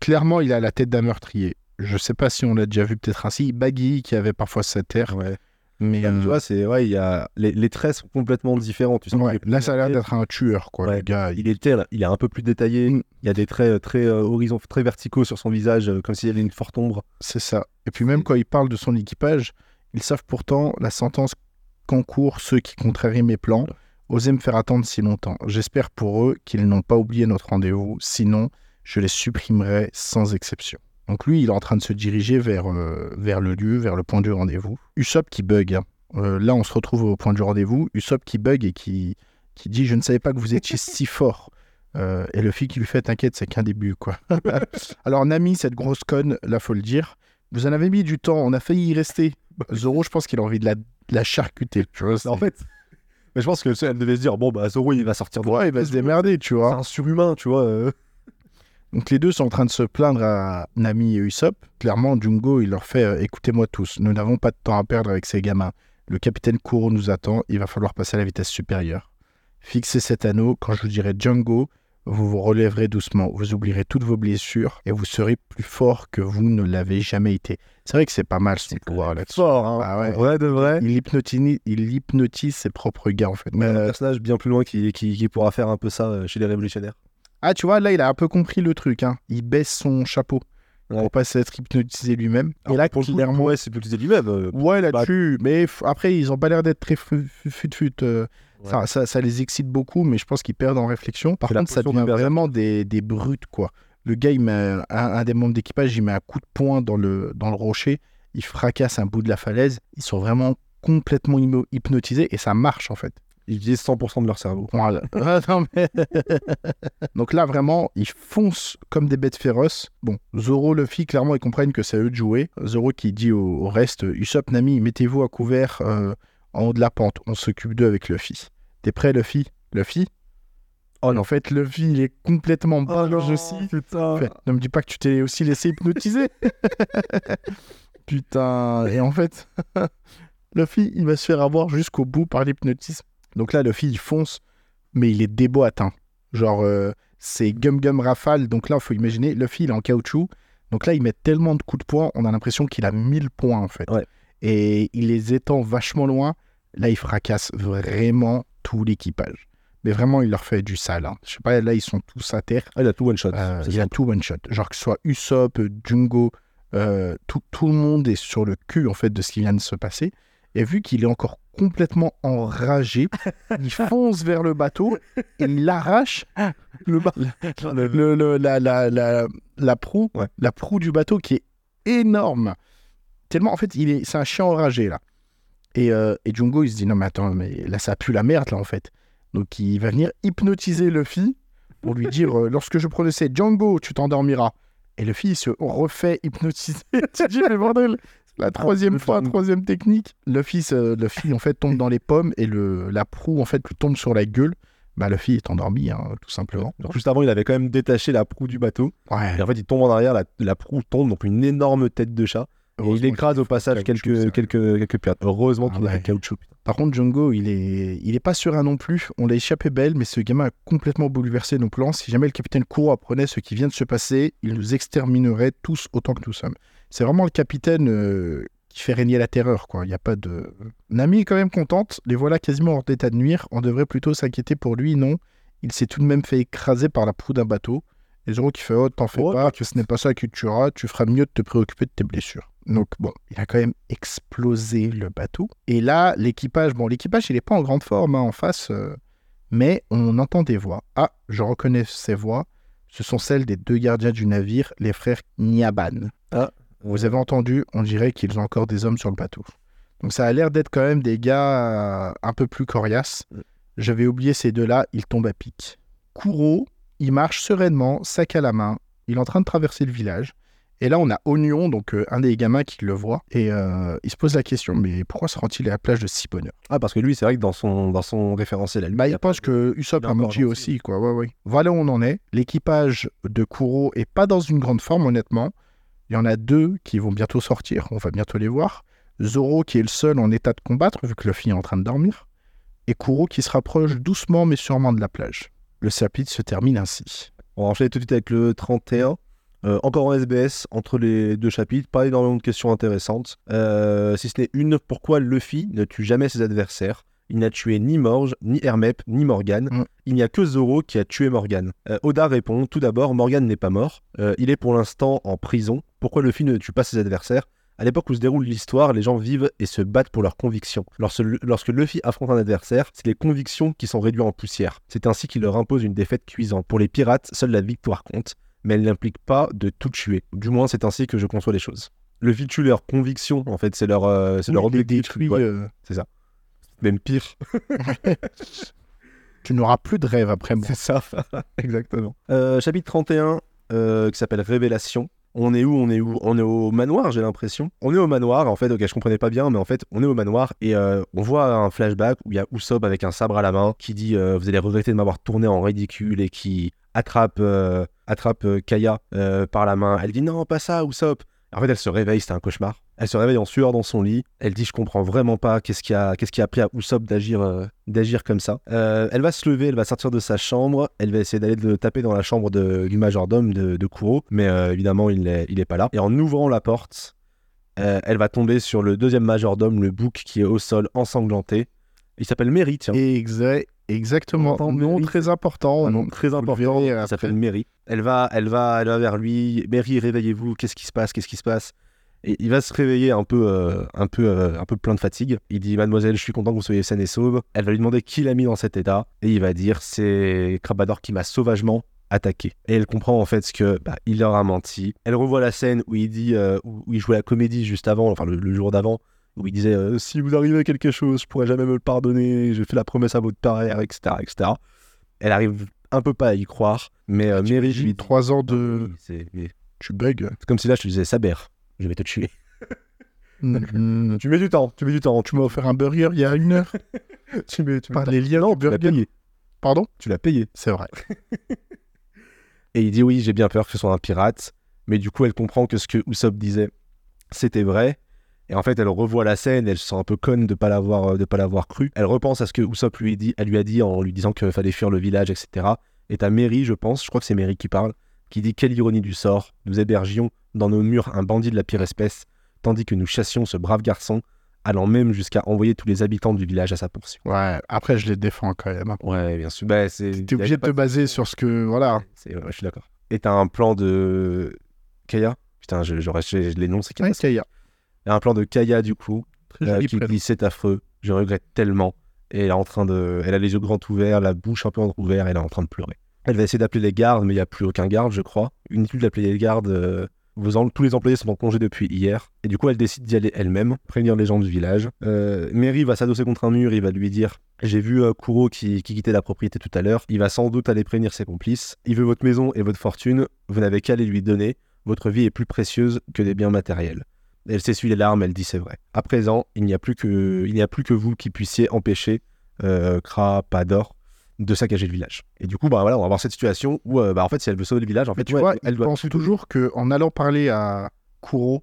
clairement, il a la tête d'un meurtrier. Je sais pas si on l'a déjà vu peut-être ainsi. Baggy, qui avait parfois cette air. Ouais. Mais Tu euh, vois, c'est ouais, il y a les, les traits sont complètement différents. Tu sais, ouais, il là, ça a l'air d'être un tueur, quoi, Ouais, le gars. Il est tel, il est un peu plus détaillé. Mm. Il y a des traits euh, très euh, horizon, très verticaux sur son visage, euh, comme s'il y avait une forte ombre. C'est ça. Et puis même quand il parle de son équipage, ils savent pourtant la sentence qu'encourent ceux qui contrarient mes plans. Osez me faire attendre si longtemps. J'espère pour eux qu'ils n'ont pas oublié notre rendez-vous. Sinon, je les supprimerai sans exception. Donc lui, il est en train de se diriger vers, euh, vers le lieu, vers le point du rendez-vous. Usopp qui bug. hein. Euh, là, on se retrouve au point du rendez-vous. Usopp qui bug et qui, qui dit Je ne savais pas que vous étiez si fort. Euh, et le fille qui lui fait T'inquiète, c'est qu'un début, quoi. Alors, Nami, cette grosse conne, là, faut le dire, vous en avez mis du temps, on a failli y rester. Zoro, je pense qu'il a envie de la, la charcuter. Tu vois, En fait, mais je pense que elle devait se dire bon bah Zoro il va sortir de ouais, il va se démerder, tu C'est vois. un surhumain, tu vois. euh. Donc les deux sont en train de se plaindre à Nami et Usopp. Clairement, Jungo, il leur fait euh, Écoutez-moi tous, nous n'avons pas de temps à perdre avec ces gamins. Le capitaine Kuro nous attend, il va falloir passer à la vitesse supérieure. Fixez cet anneau, quand je vous dirai Django, vous vous relèverez doucement, vous oublierez toutes vos blessures et vous serez plus fort que vous ne l'avez jamais été. C'est vrai que c'est pas mal son pouvoir là-dessus. Fort, hein. Ah ouais. Vrai de vrai. Il hypnotise, il hypnotise ses propres gars en fait. Mais un Euh, personnage bien plus loin qui, qui, qui pourra faire un peu ça euh, chez les révolutionnaires. Ah, tu vois, là, il a un peu compris le truc. Hein. Il baisse son chapeau Ouais. pour pas s'être hypnotisé lui-même. Et là, pour le coup, clairement. ouais, c'est utiliser lui-même. euh, Ouais, là-dessus. Mais f- après, ils ont pas l'air d'être très fu- fu- fut-fut. euh, Ouais. ça, ça, ça les excite beaucoup, mais je pense qu'ils perdent en réflexion. Par contre, ça devient vraiment des, des brutes, quoi. Le gars, il met un, un des membres d'équipage, il met un coup de poing dans le, dans le rocher, il fracasse un bout de la falaise. Ils sont vraiment complètement hypnotisés et ça marche, en fait. Ils utilisent 100% de leur cerveau. Voilà. Ah, non, mais- Donc là, vraiment, ils foncent comme des bêtes féroces. Bon, Zoro, Luffy, clairement, ils comprennent que c'est à eux de jouer. Zoro qui dit au, au reste Usopp, Nami, mettez-vous à couvert euh, en haut de la pente. On s'occupe d'eux avec Luffy. T'es prêt, Luffy? Luffy? Oh, en fait, Luffy, il est complètement barge aussi. putain. Fait, ne me dis pas que tu t'es aussi laissé hypnotiser. Putain. Et en fait, Luffy, il va se faire avoir jusqu'au bout par l'hypnotisme. Donc là, Luffy, il fonce, mais il est déboîtant. Genre, euh, c'est gum gum rafale. Donc là, il faut imaginer, Luffy, il est en caoutchouc. Donc là, il met tellement de coups de poing, on a l'impression qu'il a 1000 points, en fait. Ouais. Et il les étend vachement loin. Là, il fracasse vraiment tout l'équipage. Mais vraiment, il leur fait du sale. hein. Je sais pas, là, ils sont tous à terre. Ah, il a tout one shot. Euh, il a tout one shot. Genre que ce soit Usopp, Jungo, euh, tout, tout le monde est sur le cul en fait de ce qui vient de se passer. Et vu qu'il est encore complètement enragé, il fonce vers le bateau et il arrache le, ba- le- le- la, la, la, la proue, Ouais. la proue du bateau qui est énorme. Tellement en fait, il est, c'est un chien enragé là. Et, euh, et Jungo il se dit non mais attends mais là ça pue la merde là en fait. Donc il va venir hypnotiser Luffy pour lui dire euh, lorsque je prononçais Django, tu t'endormiras. Et le fils se refait hypnotiser. tu dis, mais bordel, c'est la troisième fois, Django. troisième technique. Le fils, euh, en fait tombe dans les pommes et le, la proue en fait lui tombe sur la gueule. Bah le fils est endormi, hein, tout simplement. Alors, juste avant, il avait quand même détaché la proue du bateau. Ouais. Et en fait, il tombe en arrière, la, la proue tombe, donc une énorme tête de chat. Et il écrase au passage quelques, quelques, quelques pirates. Heureusement Ah qu'il a fait caoutchouc. Par contre, Django, il est, il est pas serein non plus. On l'a échappé belle, mais ce gamin a complètement bouleversé nos plans. Si jamais le capitaine Kuro apprenait ce qui vient de se passer, il nous exterminerait tous autant que nous sommes. C'est vraiment le capitaine euh, qui fait régner la terreur, quoi. Il n'y a pas de. Nami est quand même contente. Les voilà quasiment hors d'état de nuire. On devrait plutôt s'inquiéter pour lui, non Il s'est tout de même fait écraser par la proue d'un bateau. Et Zoro qui fait Oh, t'en fais Ouais. pas, que ce n'est pas ça qui te tuera, tu feras mieux de te préoccuper de tes blessures. Donc bon, il a quand même explosé le bateau. Et là, l'équipage, bon, l'équipage, il n'est pas en grande forme hein, en face, euh, mais on entend des voix. Ah, je reconnais ces voix. Ce sont celles des deux gardiens du navire, les frères Nyaban. Vous avez entendu, on dirait qu'ils ont encore des hommes sur le bateau. Donc ça a l'air d'être quand même des gars euh, un peu plus coriaces. Mm. J'avais oublié ces deux-là, ils tombent à pic. Kuro, il marche sereinement, sac à la main. Il est en train de traverser le village. Et là, on a Oignon, donc euh, un des gamins qui le voit. Et euh, il se pose la question, mais pourquoi se rend-il à la plage de si bonne heure Ah, parce que lui, c'est vrai que dans son, dans son référentiel, lui, bah, il y il a pense que Usopp a gentil. aussi, quoi. Ouais, ouais. Voilà où on en est. L'équipage de Kuro est pas dans une grande forme, honnêtement. Il y en a deux qui vont bientôt sortir. On va bientôt les voir. Zoro qui est le seul en état de combattre, vu que Luffy est en train de dormir. Et Kuro qui se rapproche doucement mais sûrement de la plage. Le chapitre se termine ainsi. On va enchaîner tout de suite avec le 31. Euh, encore en SBS, entre les deux chapitres, pas énormément de questions intéressantes. Euh, si ce n'est une, pourquoi Luffy ne tue jamais ses adversaires? Il n'a tué ni Morge, ni Hermep, ni Morgan. Mm. Il n'y a que Zoro qui a tué Morgan. Euh, Oda répond Tout d'abord, Morgan n'est pas mort. Il est pour l'instant en prison. Pourquoi Luffy ne tue pas ses adversaires? À l'époque où se déroule l'histoire, les gens vivent et se battent pour leurs convictions. Lorsque, lorsque Luffy affronte un adversaire, c'est les convictions qui sont réduites en poussière. C'est ainsi qu'il leur impose une défaite cuisante. Pour les pirates, seule la victoire compte, mais elle n'implique pas de tout tuer. Du moins, c'est ainsi que je conçois les choses. Luffy tue leurs convictions, en fait, c'est leur, euh, c'est leur objectif. détruit, Ouais, euh, Même pire. Tu n'auras plus de rêve après moi. C'est ça, exactement. Euh, chapitre 31, euh, qui s'appelle Révélation. On est où On est où? On est au manoir, j'ai l'impression. On est au manoir, en fait, ok, je comprenais pas bien, mais en fait, on est au manoir et euh, on voit un flashback où il y a Usopp avec un sabre à la main qui dit euh, Vous allez regretter de m'avoir tourné en ridicule et qui attrape, euh, attrape euh, Kaya euh, par la main. Elle dit Non, pas ça, Usopp. En fait, elle se réveille, c'était un cauchemar. Elle se réveille en sueur dans son lit. Elle dit Je comprends vraiment pas qu'est-ce qui a, qu'est-ce qui a pris à Usopp d'agir, comme ça. Elle va se lever, elle va sortir de sa chambre. Elle va essayer d'aller le taper dans la chambre du majordome de, de Kuro. Mais évidemment, il n'est il est pas là. Et en ouvrant la porte, elle va tomber sur le deuxième majordome, le bouc, qui est au sol ensanglanté. Il s'appelle Mary, tiens. Exa- exactement. Entend Nom très important. Un nom très important. après. s'appelle Mary. Elle va, elle va, elle va vers lui. Mary, réveillez-vous. Qu'est-ce qui se passe? Qu'est-ce qui se passe? Et il va se réveiller un peu, euh, un peu, euh, un peu plein de fatigue. Il dit, Mademoiselle, je suis content que vous soyez saine et sauve. Elle va lui demander qui l'a mis dans cet état, et il va dire, c'est Crabador qui m'a sauvagement attaqué. Et elle comprend en fait ce que bah, il leur a menti. Elle revoit la scène où il dit, euh, où, où il jouait la comédie juste avant, enfin le, le jour d'avant, où il disait, euh, si vous arrivez à quelque chose, je pourrais jamais me le pardonner. J'ai fait la promesse à votre père, etc., etc. Elle arrive un peu pas à y croire, mais euh, Mary Trois ans de. Oui, mais Tu bugs. c'est comme si là je te disais Saber, je vais te tuer. Mm, Tu mets du temps, tu mets du temps. Tu m'as offert un burger il y a une heure tu mets, tu par les liens Non, burger. payé. Pardon? Tu l'as payé. C'est vrai. Et il dit oui, j'ai bien peur que ce soit un pirate. Mais du coup, elle comprend que ce que Usopp disait, c'était vrai. Et en fait, elle revoit la scène, elle se sent un peu conne de pas l'avoir, euh, de pas l'avoir cru. Elle repense à ce que Usopp lui, dit, elle lui a dit en lui disant qu'il fallait fuir le village, etc. Et t'as Mary, je pense, je crois que c'est Mary qui parle, qui dit quelle ironie du sort, nous hébergions dans nos murs un bandit de la pire espèce, tandis que nous chassions ce brave garçon, allant même jusqu'à envoyer tous les habitants du village à sa poursuite. Ouais, après, je les défends quand même. hein. Ouais, bien sûr. Bah, c'est... T'es obligé de te baser sur ce que. Voilà. Ouais, je suis d'accord. Et t'as un plan de Kaya? Putain, je, je, je- les noms, c'est Ouais, Kaya. Il y a un plan de Kaya, du coup, Très euh, qui c'est affreux, je regrette tellement. Et elle est en train de. Elle a les yeux grands ouverts, la bouche un peu entrouverte, elle est en train de pleurer. Elle va essayer d'appeler les gardes, mais il n'y a plus aucun garde, je crois. Inutile d'appeler les gardes. euh, tous les employés sont en congé depuis hier. Et du coup, elle décide d'y aller elle-même, prévenir les gens du village. Euh, Mary va s'adosser contre un mur, il va lui dire J'ai vu euh, Kuro qui, qui quittait la propriété tout à l'heure. Il va sans doute aller prévenir ses complices. Il veut votre maison et votre fortune. Vous n'avez qu'à les lui donner. Votre vie est plus précieuse que des biens matériels. Elle s'essuie les larmes, elle dit c'est vrai. À présent, il n'y a plus que, il n'y a plus que vous qui puissiez empêcher euh, Kra Pador de saccager le village. Et du coup, bah voilà, on va avoir cette situation où, euh, bah, en fait, si elle veut sauver le village, en fait, tu ouais, vois, elle doit. pense toujours qu'en allant parler à Kuro,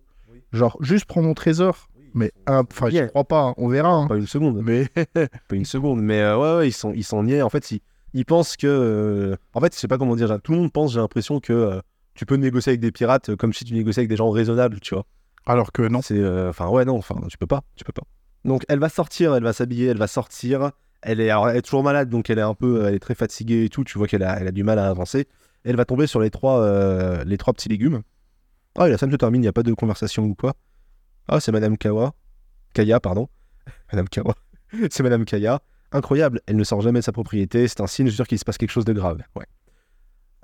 genre, juste prends mon trésor. Mais, un- enfin, je crois pas, hein, on verra. hein. Pas une seconde. Mais pas une seconde. Mais euh, ouais, ouais, ils sont, ils sont niais. En fait, ils, ils pensent que. euh, En fait, je sais pas comment dire. Tout le monde pense, j'ai l'impression que euh, tu peux négocier avec des pirates comme si tu négociais avec des gens raisonnables, tu vois. Alors que non. C'est, euh, enfin, ouais, non, enfin, tu peux pas, tu peux pas. Donc, elle va sortir, elle va s'habiller, elle va sortir. Elle est, toujours malade, donc elle est un peu, elle est très fatiguée et tout. Tu vois qu'elle a, elle a du mal à avancer. Elle va tomber sur les trois, euh, les trois petits légumes. Ah, et la scène se termine, il n'y a pas de conversation ou quoi. Ah, c'est Madame Kawa. Kaya, pardon. Madame Kawa. c'est Madame Kaya. Incroyable, elle ne sort jamais de sa propriété. C'est un signe, je suis sûr qu'il se passe quelque chose de grave. Ouais.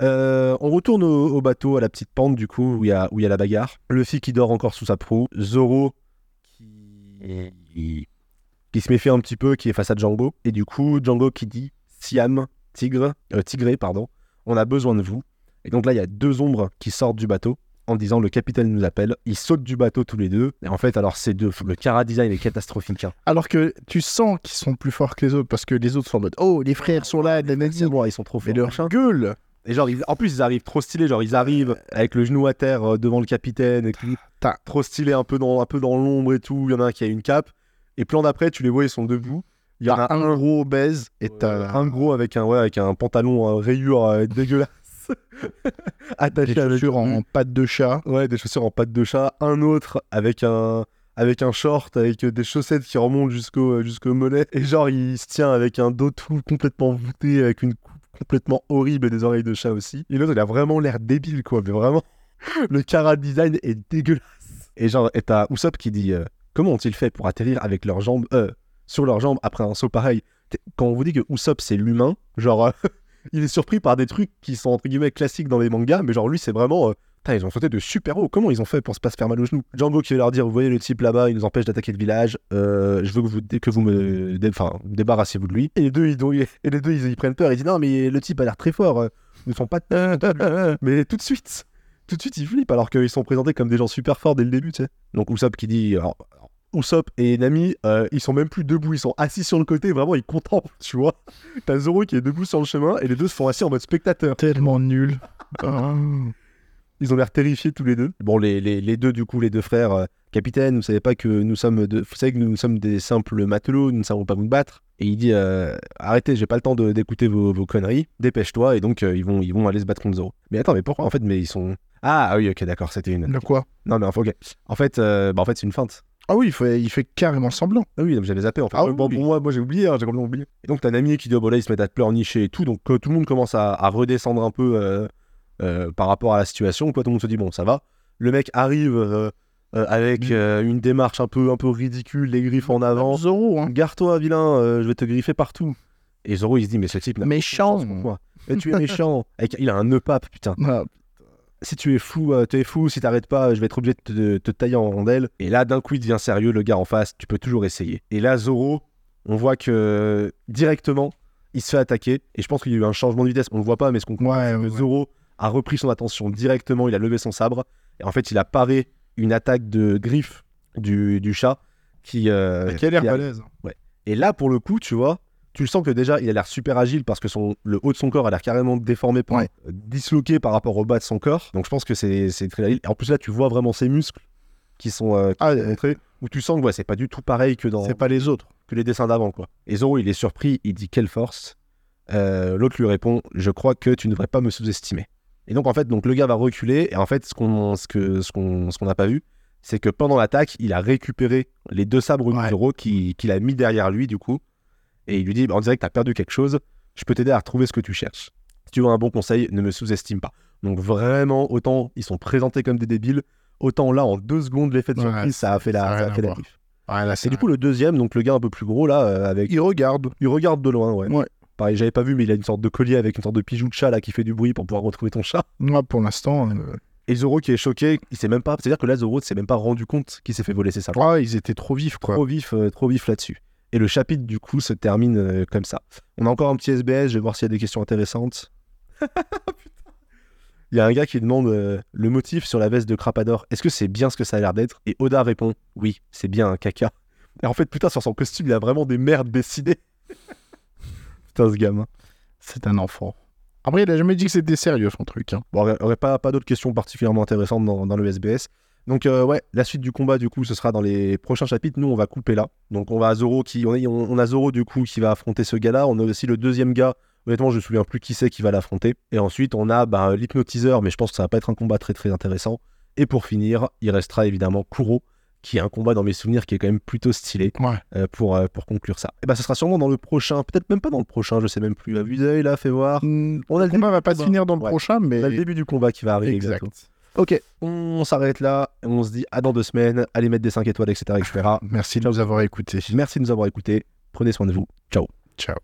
Euh, on retourne au, au bateau, à la petite pente, du coup, où il y a, où y a la bagarre. Luffy qui dort encore sous sa proue. Zoro qui, qui se méfie un petit peu, qui est face à Django. Et du coup, Django qui dit Siam, tigre, euh, tigré, pardon, on a besoin de vous. Et donc là, il y a deux ombres qui sortent du bateau en disant le capitaine nous appelle. Ils sautent du bateau tous les deux. Et en fait, alors c'est deux. Le Kara design est catastrophique. hein. Alors que tu sens qu'ils sont plus forts que les autres parce que les autres sont en mode Oh, les frères sont là, nanani. C'est bon, ils sont trop Mais forts. leur machin. gueule Et genre, ils- en plus, ils arrivent trop stylés. Genre, ils arrivent avec le genou à terre euh, devant le capitaine. Et Trop stylé, un peu dans, un peu dans l'ombre et tout. Il y en a un qui a une cape. Et plan d'après, tu les vois, ils sont debout. Il y en a un gros obèse et Euh, t'as un gros avec un, ouais, avec un pantalon euh, rayure euh, dégueulasse. Attaché des avec chaussures en, en pattes de chat. Ouais, des chaussures en pattes de chat. Un autre avec un, avec un short, avec euh, des chaussettes qui remontent jusqu'au euh, jusqu'au mollet. Et genre, il se tient avec un dos tout complètement voûté, avec une complètement horrible et des oreilles de chat aussi. Et l'autre, il a vraiment l'air débile, quoi. Mais vraiment, le cara design est dégueulasse. Et genre, et t'as Usopp qui dit euh, Comment ont-ils fait pour atterrir avec leurs jambes, euh, sur leurs jambes après un saut pareil? Quand on vous dit que Usopp, c'est l'humain, genre. euh, il est surpris par des trucs qui sont entre guillemets classiques dans les mangas, mais genre lui c'est vraiment. Putain, ils ont sauté de super haut. Comment ils ont fait pour se pas se faire mal aux genoux? Django qui va leur dire Vous voyez le type là-bas, il nous empêche d'attaquer le village. euh, je veux que vous, que vous me dé- débarrassez-vous de lui. Et les deux, ils, ont- et les deux, ils, ils prennent peur. Ils disent Non, mais le type a l'air très fort. euh, ne sont pas. mais tout de suite, tout de suite, ils flippent alors qu'ils sont présentés comme des gens super forts dès le début, tu sais. Donc Usopp qui dit. alors, alors, Usopp et Nami, euh, ils sont même plus debout, ils sont assis sur le côté, vraiment ils contemplent, tu vois. T'as Zoro qui est debout sur le chemin et les deux se font assis en mode spectateur. Tellement nul. Ils ont l'air terrifiés tous les deux. Bon, les, les, les deux, du coup, les deux frères, euh, capitaine, vous savez pas que nous sommes, de... vous savez que nous sommes des simples matelots, nous ne savons pas vous battre. Et il dit euh, arrêtez, j'ai pas le temps d'écouter vos, vos conneries, dépêche-toi. Et donc euh, ils vont ils vont aller se battre contre Zoro. Mais attends, mais pourquoi en fait Mais ils sont ah ah oui ok d'accord, c'était une. De quoi? Non mais enfin, ok. En fait, euh, bah, en fait c'est une feinte. Ah oui, il fait, il fait carrément semblant. Ah oui, j'avais zappé en fait. Ah bon, oui. pour moi, moi j'ai oublié, hein, j'ai complètement oublié. Et donc t'as un ami qui dit oh, bon là ils se mettent à te pleurnicher et tout, donc euh, tout le monde commence à, à redescendre un peu euh, euh, par rapport à la situation. Quoi, tout le monde se dit bon ça va. Le mec arrive euh, euh, avec Mm. une démarche un peu un peu ridicule, les griffes en avant. Zoro, hein. Gare-toi vilain, je vais te griffer partout. Et Zoro il se dit mais ce type n'a Méchant. moi. Et tu es méchant. Avec- il a un nœud pape putain Ah, si tu es fou, tu es fou, si t'arrêtes pas, je vais être obligé de te, te tailler en rondelles. Et là, d'un coup, il devient sérieux, le gars en face, tu peux toujours essayer. Et là, Zoro, on voit que directement, il se fait attaquer. Et je pense qu'il y a eu un changement de vitesse, on le voit pas, mais ce qu'on comprend, ouais, c'est que ouais. Zoro a repris son attention directement, il a levé son sabre. Et en fait, il a paré une attaque de griffe du, du chat qui. euh, Qui a l'air qui a- balèze. et là, pour le coup, tu vois, tu le sens que déjà, il a l'air super agile parce que son, le haut de son corps a l'air carrément déformé, par, Ouais. euh, disloqué par rapport au bas de son corps. Donc je pense que c'est très agile. Et en plus, là, tu vois vraiment ses muscles qui sont, euh, qui Ah, sont montrés, où tu sens que ouais, c'est pas du tout pareil que dans C'est pas les autres. que les dessins d'avant. quoi. Et Zoro, il est surpris, il dit quelle force Euh, L'autre lui répond Je crois que tu ne devrais pas me sous-estimer. Et donc, en fait, donc, le gars va reculer. Et en fait, ce qu'on ce que, ce qu'on ce qu'on n'a pas vu, c'est que pendant l'attaque, il a récupéré les deux sabres Ouais. Qu'il a mis derrière lui, du coup. Et il lui dit bah, On dirait que tu as perdu quelque chose. Je peux t'aider à retrouver ce que tu cherches. Si tu veux un bon conseil, ne me sous-estime pas. Donc, vraiment, autant ils sont présentés comme des débiles, autant là, en deux secondes, l'effet de Ouais, surprise, ça a fait la, ça rien a à fait la voir. diff. Ouais, là, Et c'est du coup, le deuxième, donc le gars un peu plus gros, là, euh, avec il regarde. il regarde de loin, ouais. Ouais. Pareil, j'avais pas vu, mais il a une sorte de collier avec une sorte de bijou de chat là qui fait du bruit pour pouvoir retrouver ton chat. Moi, pour l'instant. euh, Et Zoro qui est choqué, il s'est même pas. C'est-à-dire que là, Zoro s'est même pas rendu compte qu'il s'est fait voler ses sabres. Ah, ils étaient trop vifs, quoi. Trop vif, euh, trop vif là-dessus. Et le chapitre, du coup, se termine euh, comme ça. On a encore un petit SBS, je vais voir s'il y a des questions intéressantes. Il y a un gars qui demande euh, le motif sur la veste de Crapador. Est-ce que c'est bien ce que ça a l'air d'être? Et Oda répond oui, c'est bien un caca. Et en fait, putain, sur son costume, il a vraiment des merdes dessinées. putain, ce gamin. C'est un enfant. Après, il a jamais dit que c'était sérieux, son truc. hein. Bon, il n'y aurait pas, pas d'autres questions particulièrement intéressantes dans, dans le SBS. Donc, euh, ouais, la suite du combat, du coup, ce sera dans les prochains chapitres. Nous, on va couper là. Donc, on va à Zoro qui. On a, on, on a Zoro, du coup, qui va affronter ce gars-là. On a aussi le deuxième gars. Honnêtement, je me souviens plus qui c'est qui va l'affronter. Et ensuite, on a bah, l'hypnotiseur, mais je pense que ça va pas être un combat très très intéressant. Et pour finir, il restera évidemment Kuro, qui est un combat dans mes souvenirs qui est quand même plutôt stylé Ouais. euh, pour, euh, pour conclure ça. Et bah, ce sera sûrement dans le prochain, peut-être même pas dans le prochain, je sais même plus. À vue d'œil, là, fais voir. Mm, On a Le combat va pas se finir dans le Ouais. prochain, mais. On a le début du combat qui va arriver. Exact. bientôt. Ok, on s'arrête là. On se dit à dans deux semaines. Allez mettre des 5 étoiles, etc. etc. Merci de nous avoir écoutés. Merci de nous avoir écoutés. Prenez soin de vous. Ciao. Ciao.